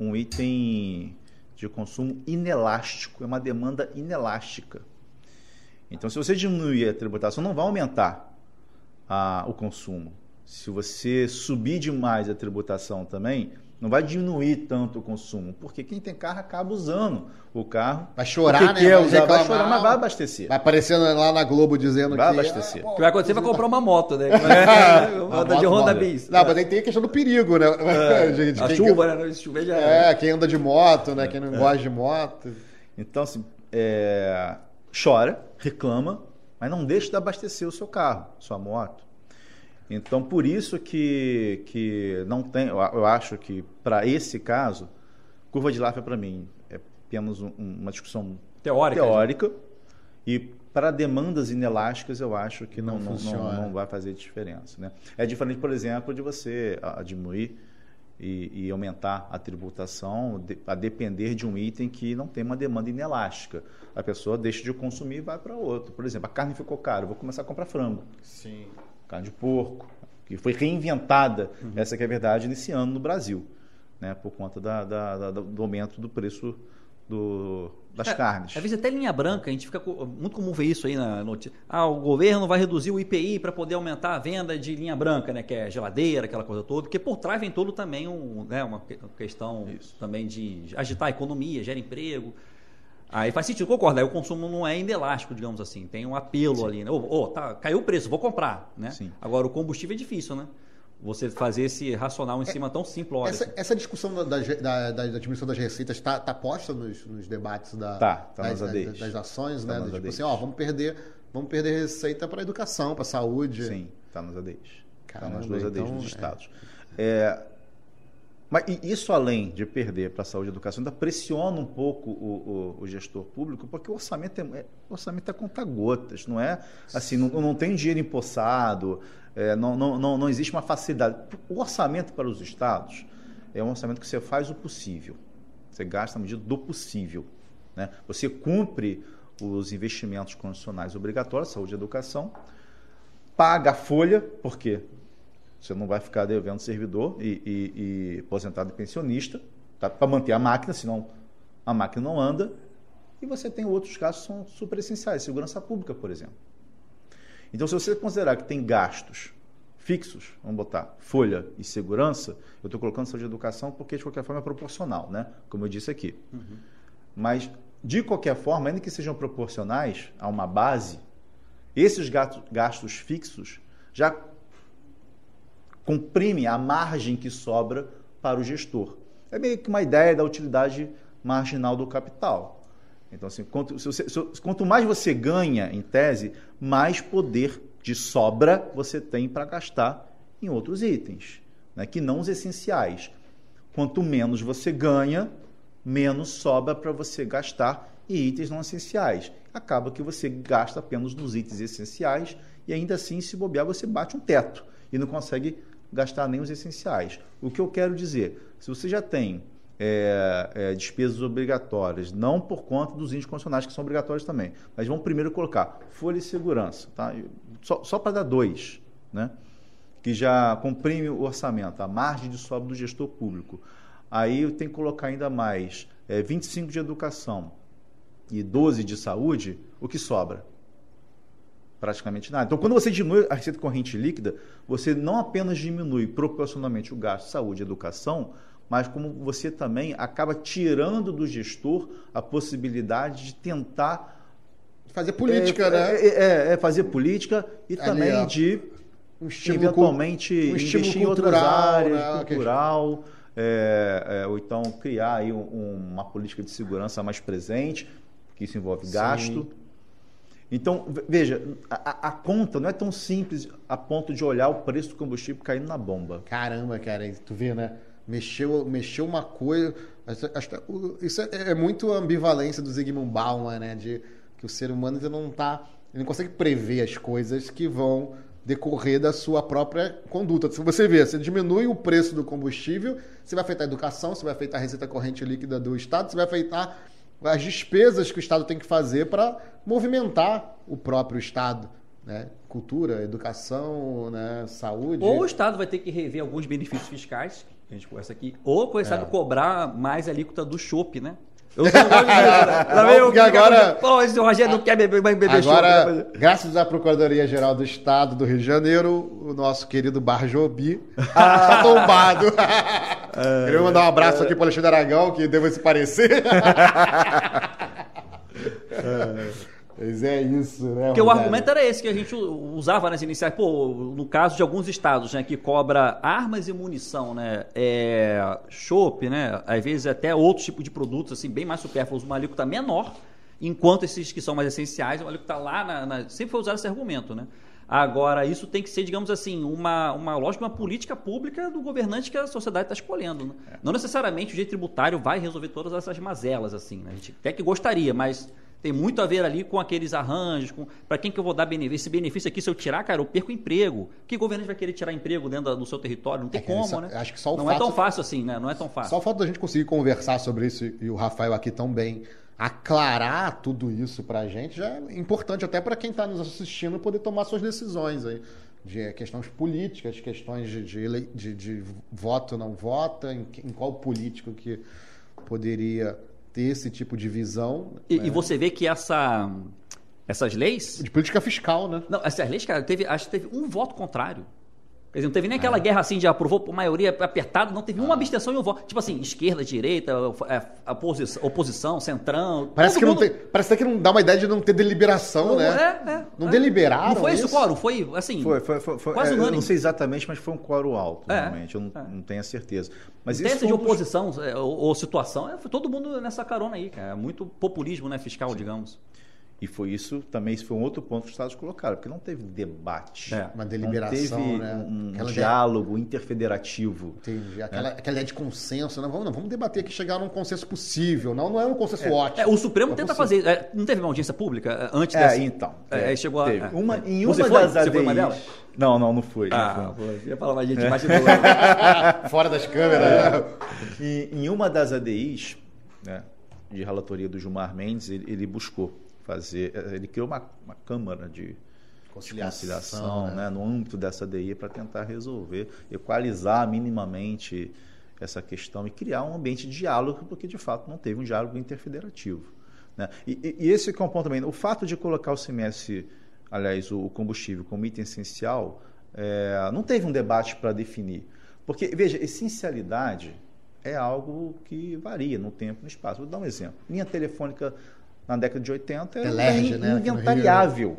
um item de consumo inelástico, é uma demanda inelástica. Então, se você diminuir a tributação, não vai aumentar a, o consumo. Se você subir demais a tributação também, não vai diminuir tanto o consumo, porque quem tem carro acaba usando o carro. Vai chorar, né? Quer usar, vai chorar, mas vai abastecer. Vai aparecendo lá na Globo dizendo vai que... Vai abastecer. O que vai acontecer vai comprar uma moto, né? Roda de Honda Bis. Não, mas aí tem a questão do perigo, né? É, a chuva, né? Se chover já é. É, quem anda de moto, né? Quem não é. gosta de moto. Então, assim, é... chora, reclama, mas não deixe de abastecer o seu carro, sua moto. Então, por isso que, que não tem, eu acho que para esse caso, curva de Laffer para mim é apenas um, uma discussão teórica, teórica e para demandas inelásticas eu acho que não, não, não, não, vai fazer diferença. Né? É diferente, por exemplo, de você diminuir e, e, aumentar a tributação a depender de um item que não tem uma demanda inelástica. A pessoa deixa de consumir e vai para outro. Por exemplo, a carne ficou cara, eu vou começar a comprar frango. Sim carne de porco, que foi reinventada, uhum. essa que é a verdade, nesse ano no Brasil, né, por conta da, da, da, do aumento do preço do, das é, carnes. Às vezes até linha branca, a gente fica muito comum ver isso aí na notícia. Ah, o governo vai reduzir o IPI para poder aumentar a venda de linha branca, né, que é geladeira, aquela coisa toda, porque por trás vem todo também um, né, uma questão isso. também de agitar a economia, gera emprego. Aí faz sentido, concordo. Aí o consumo não é inelástico, digamos assim. Tem um apelo Sim. ali, né? Ô, oh, tá, caiu o preço, vou comprar, né? Sim. Agora, o combustível é difícil, né? Você fazer esse racional em é, cima tão simples. Essa, essa, discussão da, da, da, administração das receitas está tá posta nos, nos, debates da, tá, tá das, das, das, ações, tá né? Tipo assim, ó, vamos perder, vamos perder receita para educação, para saúde. Sim, está nos ADs. Está nas duas ADs então, dos é. estados. É, mas isso, além de perder para a saúde e educação, ainda pressiona um pouco o, o, o gestor público, porque o orçamento é, o orçamento é conta-gotas, não é assim, não, não tem dinheiro empossado, é, não, não, não, não existe uma facilidade. O orçamento para os estados é um orçamento que você faz o possível, você gasta a medida do possível. Né? Você cumpre os investimentos condicionais obrigatórios, saúde e educação, paga a folha, por quê? Você não vai ficar devendo servidor e, e, e aposentado e pensionista tá? para manter a máquina, senão a máquina não anda. E você tem outros gastos que são super essenciais, segurança pública, por exemplo. Então, se você considerar que tem gastos fixos, vamos botar folha e segurança, eu estou colocando saúde e educação porque, de qualquer forma, é proporcional, né? como eu disse aqui. Uhum. Mas, de qualquer forma, ainda que sejam proporcionais a uma base, esses gastos fixos já comprime a margem que sobra para o gestor. É meio que uma ideia da utilidade marginal do capital. Então, assim, quanto, você, quanto mais você ganha, em tese, mais poder de sobra você tem para gastar em outros itens, né, que não os essenciais. Quanto menos você ganha, menos sobra para você gastar em itens não essenciais. Acaba que você gasta apenas nos itens essenciais e ainda assim, se bobear, você bate um teto e não consegue gastar nem os essenciais. O que eu quero dizer, se você já tem é, é, despesas obrigatórias, não por conta dos índices constitucionais, que são obrigatórios também, mas vamos primeiro colocar folha e segurança, tá? só, só para dar dois, né? que já comprime o orçamento, a margem de sobra do gestor público. Aí eu tenho que colocar ainda mais é, 25 de educação e 12 de saúde, o que sobra? Praticamente nada. Então, quando você diminui a receita corrente líquida, você não apenas diminui proporcionalmente o gasto de saúde e educação, mas como você também acaba tirando do gestor a possibilidade de tentar fazer política, é, né? É, é, é, fazer política e Ali, também de um eventualmente um investir em outras áreas, né? cultural, é, é, ou então criar aí um, uma política de segurança mais presente, que isso envolve Sim. gasto. Então, veja, a, a, conta não é tão simples a ponto de olhar o preço do combustível caindo na bomba. Caramba, cara, tu vê, né? Mexeu, mexeu uma coisa. Isso é, é muito a ambivalência do Zygmunt Bauman, né? De que o ser humano não tá. Ele não consegue prever as coisas que vão decorrer da sua própria conduta. Se você vê, você diminui o preço do combustível, você vai afetar a educação, você vai afetar a receita corrente líquida do Estado, você vai afetar as despesas que o Estado tem que fazer para movimentar o próprio Estado. Né? Cultura, educação, né? saúde. Ou o Estado vai ter que rever alguns benefícios fiscais, que a gente conversa aqui, ou começar é. a cobrar mais alíquota do chopp, né? Eu não gosto disso. Porque agora. Pô, esse Rogério não quer beber, beber agora, show, né? graças à Procuradoria-Geral do Estado do Rio de Janeiro, o nosso querido Barjobi está ah. tombado. É, Queria mandar um abraço é, aqui para o Alexandre Aragão, que deve se parecer. é. Mas é isso, né? Porque o argumento era esse que a gente usava nas iniciais. Pô, no caso de alguns estados, né, que cobra armas e munição, né? É, chopp, né? Às vezes até outro tipo de produtos, assim, bem mais supérfluos, uma alíquota menor, enquanto esses que são mais essenciais, uma alíquota lá na, na, Sempre foi usado esse argumento, né? Agora, isso tem que ser, digamos assim, uma, uma lógica, uma política pública do governante que a sociedade está escolhendo. Né? É. Não necessariamente o jeito tributário vai resolver todas essas mazelas, assim. Né? A gente até que gostaria, mas tem muito a ver ali com aqueles arranjos, com para quem que eu vou dar benefício. Esse benefício aqui, se eu tirar, cara, eu perco emprego. Que governante vai querer tirar emprego dentro do seu território? Não tem é como, né? Acho que só o Não fato... é tão fácil assim, né? Não é tão fácil. Só o fato da gente conseguir conversar sobre isso e o Rafael aqui tão bem aclarar tudo isso para a gente já é importante até para quem está nos assistindo poder tomar suas decisões aí de questões políticas, questões de, de, de, de voto não vota, em, em, qual político que poderia ter esse tipo de visão. E, né? e você vê que essa, essas leis... De política fiscal, né? Não, essas leis, cara, teve, acho que teve um voto contrário. Quer dizer, não teve nem aquela é. guerra assim de aprovou por maioria apertada, não teve uma abstenção e um voto. Tipo assim, esquerda, direita, é, oposição, oposição centrão. Parece que, mundo... não tem, parece que não dá uma ideia de não ter deliberação, não, né? É, é, não é. deliberaram. Não foi isso o quórum, foi assim. Foi, foi, foi, foi quase é, unânime. Não sei exatamente, mas foi um quórum alto, é, realmente. Eu não, não, tenho a certeza. Mas isso de oposição ou, ou, situação, foi todo mundo nessa carona aí, cara. Muito populismo né, fiscal, Sim. digamos. E foi isso também, esse foi um outro ponto que os Estados colocaram, porque não teve debate. É, uma deliberação, não teve né? um, diálogo ideia... interfederativo. Entendi. Né? Aquela, né? aquela ideia de consenso, né? vamos, não, vamos debater aqui, chegar num consenso possível. Não, não é um consenso é, ótimo. É, o Supremo é tenta fazer. É, não teve uma audiência pública é, antes é, dessa? então. É, chegou a. Uma, em uma Você foi? das ADIs... Você foi uma delas? Não, não, não fui. Ah, não ia falar mais gente mais Fora das câmeras. E, em uma das ADIs, né, de relatoria do Gilmar Mendes, ele, ele buscou fazer. Eh, ele criou uma, uma câmara de conciliação, de conciliação né? Né, no âmbito dessa DI para tentar resolver, equalizar minimamente essa questão e criar um ambiente de diálogo, porque de fato não teve um diálogo interfederativo. Né? E, e, esse é um ponto também. O fato de colocar o CMS, aliás, o combustível como item essencial, é, não teve um debate para definir. Porque, veja, essencialidade é algo que varia no tempo e no espaço. Vou dar um exemplo. Linha telefônica na década de 80 era Telerge, né, inventariável.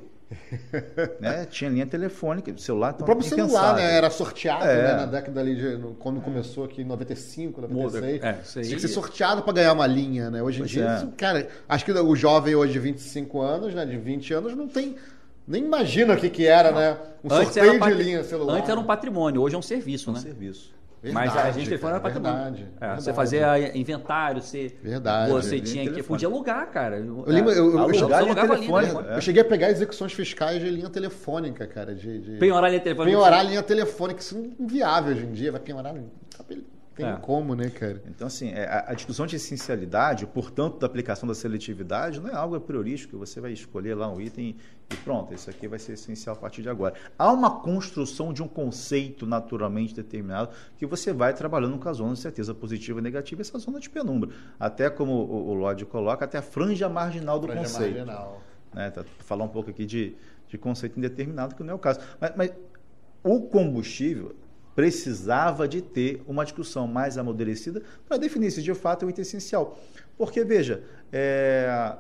né? Tinha linha telefônica, celular. O próprio celular né? era sorteado é. né? na década ali, de, quando é. começou aqui em 95, 96. É, Tinha que ser sorteado para ganhar uma linha. Né? Hoje em pois dia, é. isso, cara, acho que o jovem hoje de 25 anos, né, de 20 anos, não tem. Nem imagina o que, que era, né? Um Antes sorteio de linha celular. Antes era um patrimônio, hoje é um serviço, um né? serviço. Verdade, Mas a gente telefone era patrimônio. Verdade, é, verdade. Você fazia inventário, você, verdade, você tinha que podia alugar, cara. Eu lembro, eu, eu, eu, eu, eu cheguei a pegar execuções fiscais de linha telefônica, cara. De, de... Penhorar linha telefônica. Penhorar linha telefônica, isso é inviável hoje em dia. Vai penhorar tem é. como, né, cara? Então, assim, é, a, a, discussão de essencialidade, portanto, da aplicação da seletividade, não é algo a priorístico, você vai escolher lá um item e pronto, isso aqui vai ser essencial a partir de agora. Há uma construção de um conceito naturalmente determinado que você vai trabalhando com a zona de certeza positiva e negativa, essa zona de penumbra. Até como o, o Lodge coloca, até a franja marginal do franja conceito. Marginal. Né? Tá, falar um pouco aqui de, de conceito indeterminado, que não é o caso. mas, mas o combustível precisava de ter uma discussão mais amadurecida para definir se de fato é um item essencial. Porque, veja, é...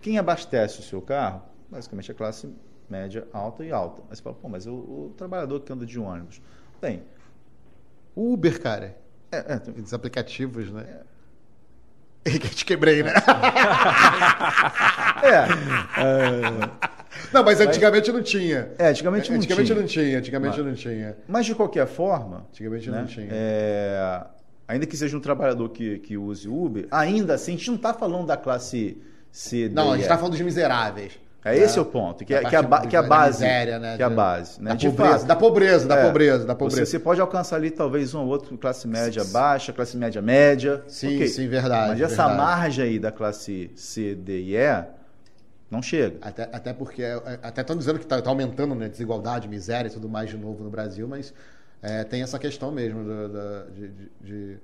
quem abastece o seu carro, basicamente a classe média, alta e alta. Mas você fala, pô, mas o, o trabalhador que anda de ônibus. Bem. O Uber, cara. É, é, Os aplicativos, né? É. Te quebrei, né? é. é. Não, mas antigamente mas, não tinha. É, antigamente não antigamente tinha. Não tinha. Antigamente mas, não tinha. Mas de qualquer forma. Antigamente né, não tinha. É, ainda que seja um trabalhador que, que use Uber, ainda assim, a gente não está falando da classe C. Não, a gente está falando dos miseráveis. É esse é o ponto, que, é, que, é, a, que é a base. Miséria, né, que é a base. Né? Da, de pobreza, fato, da pobreza, da é, pobreza, da pobreza. Você, você, pode alcançar ali talvez um ou outro classe média baixa, classe média média. Sim, okay. sim, verdade. Mas verdade. essa margem aí da classe C, D e E não chega. Até, até porque, é, é, até estão dizendo que está tá aumentando né, desigualdade, miséria e tudo mais de novo no Brasil, mas é, tem essa questão mesmo do, do, de, de, de,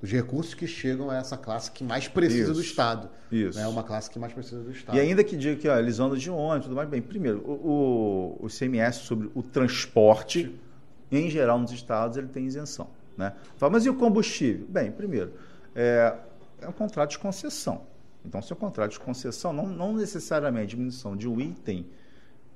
dos recursos que chegam a essa classe que mais precisa Isso. do Estado. Isso. É né, uma classe que mais precisa do Estado. E ainda que diga que ó, eles andam de ônibus tudo mais, bem, primeiro, o, o, o CMS sobre o transporte, em geral nos estados, ele tem isenção. Né? Fala, mas e o combustível? Bem, primeiro, é, é um contrato de concessão. Então, seu contrato de concessão, não, não necessariamente a diminuição de um item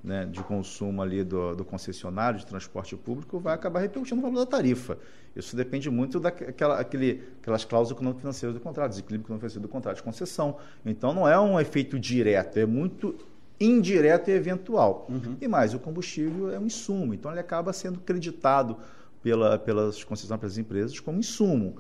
né, de consumo ali do, do, concessionário de transporte público vai acabar repercutindo no valor da tarifa. Isso depende muito daquela aquele, aquelas cláusulas econômico-financeiras do contrato, desequilíbrio econômico-financeiro do contrato de concessão. Então, não é um efeito direto, é muito indireto e eventual. Uhum. E mais, o combustível é um insumo, então ele acaba sendo creditado pela, pelas concessões pelas empresas como insumo.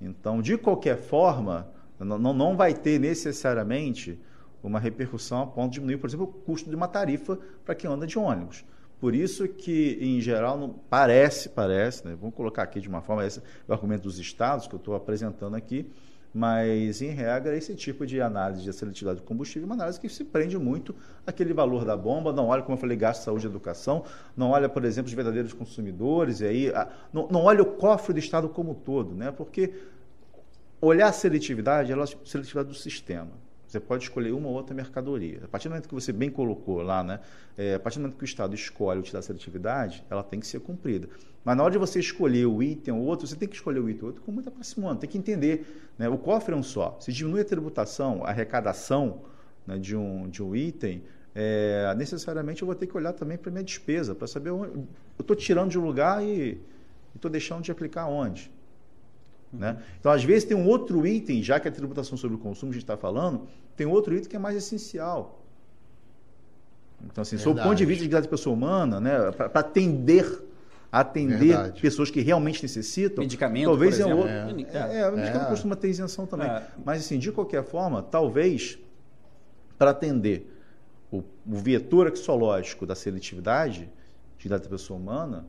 Então, de qualquer forma, não, não vai ter necessariamente uma repercussão a ponto de diminuir, por exemplo, o custo de uma tarifa para quem anda de ônibus. Por isso que, em geral, não, parece, parece, né? vamos colocar aqui de uma forma, esse é o argumento dos estados que eu estou apresentando aqui, mas, em regra, esse tipo de análise de seletividade do combustível é uma análise que se prende muito àquele valor da bomba, não olha, como eu falei, gasto, saúde e educação, não olha, por exemplo, os verdadeiros consumidores, e aí, não, não olha o cofre do Estado como um todo, né? porque olhar a seletividade é a seletividade do sistema. Você pode escolher uma ou outra mercadoria. A partir do momento que você bem colocou lá, né? É, a partir do momento que o Estado escolhe utilizar a seletividade, ela tem que ser cumprida. Mas na hora de você escolher o item ou outro, você tem que escolher o item ou outro com muita parcimônia. Tem que entender. Né? O cofre é um só. Se diminui a tributação, a arrecadação né, de, um, de um item, é, necessariamente eu vou ter que olhar também para minha despesa, para saber onde. Eu estou tirando de um lugar e estou deixando de aplicar onde. Né? Então, às vezes, tem um outro item, já que a tributação sobre o consumo a gente está falando, tem outro item que é mais essencial. Então, assim, sob o ponto de vista de dignidade pessoa humana, né, para atender atender Verdade. pessoas que realmente necessitam. Medicamento, talvez por exemplo. É, é, é, é, medicamento é. costuma ter isenção também. É. Mas, assim, de qualquer forma, talvez para atender o, o vetor axiológico da seletividade, dignidade da pessoa humana,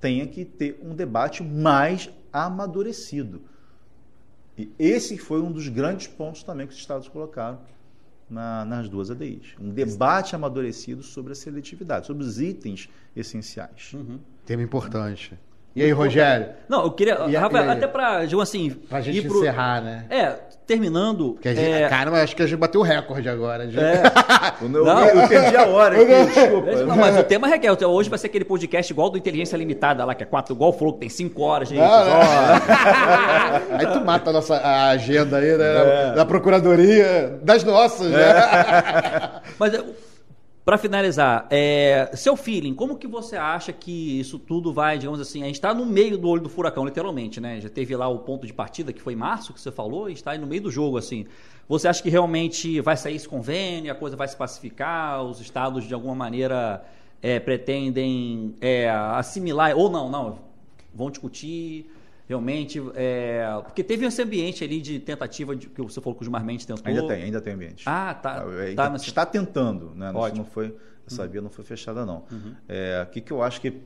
tenha que ter um debate mais amadurecido. E esse foi um dos grandes pontos também que os estados colocaram na, nas duas ADIs. Um debate amadurecido sobre a seletividade, sobre os itens essenciais. Uhum. Tema importante. E aí, Rogério? Não, eu queria. E, Rafael, e até para, assim. Pra gente pro, encerrar, né? É, terminando. Que a gente, é... Cara, acho que a gente bateu o recorde agora. Já. É. eu, não, eu perdi a hora aqui, desculpa. Não, mas o tema requer. Hoje vai ser aquele podcast igual do Inteligência Limitada lá, que é quatro, igual falou que tem cinco horas, gente. Não, não. aí tu mata a nossa a agenda aí, né? É. Da Procuradoria, das nossas, né? Mas para finalizar, é, seu feeling, como que você acha que isso tudo vai, digamos assim, a gente está no meio do olho do furacão, literalmente, né? Já teve lá o ponto de partida, que foi março, que você falou, e está aí no meio do jogo, assim. Você acha que realmente vai sair esse convênio, a coisa vai se pacificar, os estados, de alguma maneira, é, pretendem é, assimilar, ou não, não, vão discutir realmente. É, porque teve esse ambiente ali de tentativa de, que você falou que o Gilmar Mendes tentou. Ainda tem, ainda tem ambiente. Ah, tá. É, tá está tentando, né? Ótimo. Não foi, essa uhum. via não foi fechada, não. Uhum. É, o que, que eu acho que.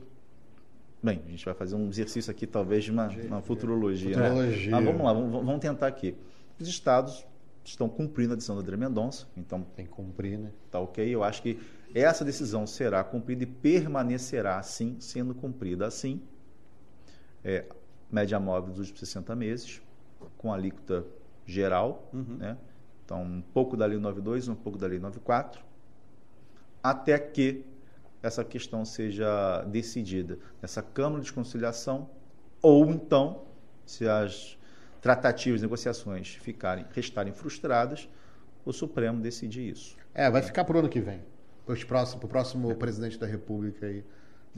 Bem, a gente vai fazer um exercício aqui, talvez, de uma, uma futurologia. Né? futurologia. Né? Mas vamos lá, vamos, vamos tentar aqui. Os estados estão cumprindo a decisão da André Mendonça, então. Tem que cumprir, né? Tá ok. Eu acho que essa decisão será cumprida e permanecerá assim, sendo cumprida assim. É, média móvel dos últimos 60 meses, com alíquota geral, uhum. né? então um pouco da Lei 92, um pouco da Lei 94, até que essa questão seja decidida nessa Câmara de Conciliação, ou então, se as tratativas, negociações ficarem, restarem frustradas, o Supremo decide isso. É, vai ficar para o ano que vem, para o próximo, próximo é. presidente da República aí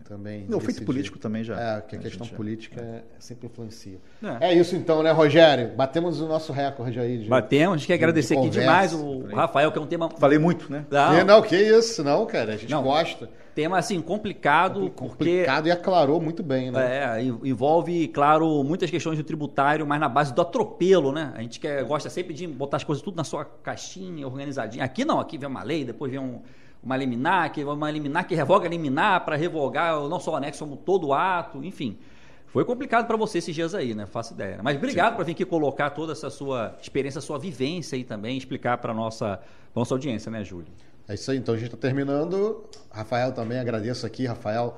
também. O feito político também já. É, que a, a questão política é. sempre influencia. É. é. isso então, né, Rogério? Batemos o nosso recorde aí. De, Batemos, a gente quer agradecer aqui demais o Rafael, que é um tema. Falei muito, né? Não, não que isso, não, cara. A gente não. gosta. Tema assim, complicado. Complicado porque, e aclarou muito bem, né? É, envolve, claro, muitas questões do tributário, mas na base do atropelo, né? A gente quer, gosta sempre de botar as coisas tudo na sua caixinha, organizadinha. Aqui não, aqui vem uma lei, depois vem um uma liminar, que uma liminar que revoga liminar para revogar não só o anexo, como todo o ato, enfim. Foi complicado para você esses dias aí, né? Faço ideia. Mas obrigado por vir aqui colocar toda essa sua experiência, sua vivência aí também, explicar para a nossa, nossa audiência, né, Júlio? É isso aí, então a gente está terminando. Rafael também, agradeço aqui, Rafael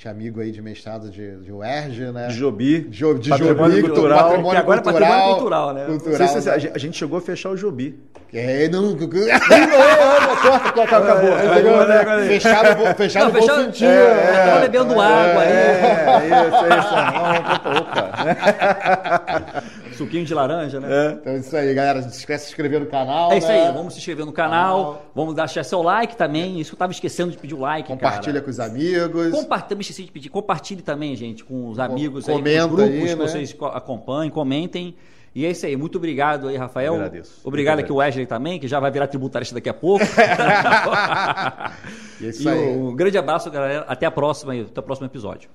tinha amigo aí de mestrado de, de UERJ, né? De Jobi. De, de patrimônio Jobi, cultural. Patrimônio que agora cultural, é patrimônio cultural, né? Cultural, se, se, a gente chegou a fechar o Jobi. É, não... não, corta, corta, acabou. É, fechado, fechado não, bom fechado, sentido. É, é, tava bebendo é, água aí. É, isso, isso. Opa. Suquinho de laranja, né? É. Então é isso aí, galera. Não esquece de se inscrever no canal. É isso né? aí, vamos se inscrever no canal. Vamos deixar seu like também. Isso eu tava esquecendo de pedir o like. Compartilha cara. com os amigos. Compartilha, esqueci de pedir. Compartilhe também, gente, com os amigos, Comenta aí, com os grupos aí, né? que vocês acompanhem, comentem. E é isso aí. Muito obrigado aí, Rafael. Agradeço. Obrigado aqui o Wesley também, que já vai virar tributarista daqui a pouco. E é isso e aí. um grande abraço, galera. Até a próxima, até o próximo episódio.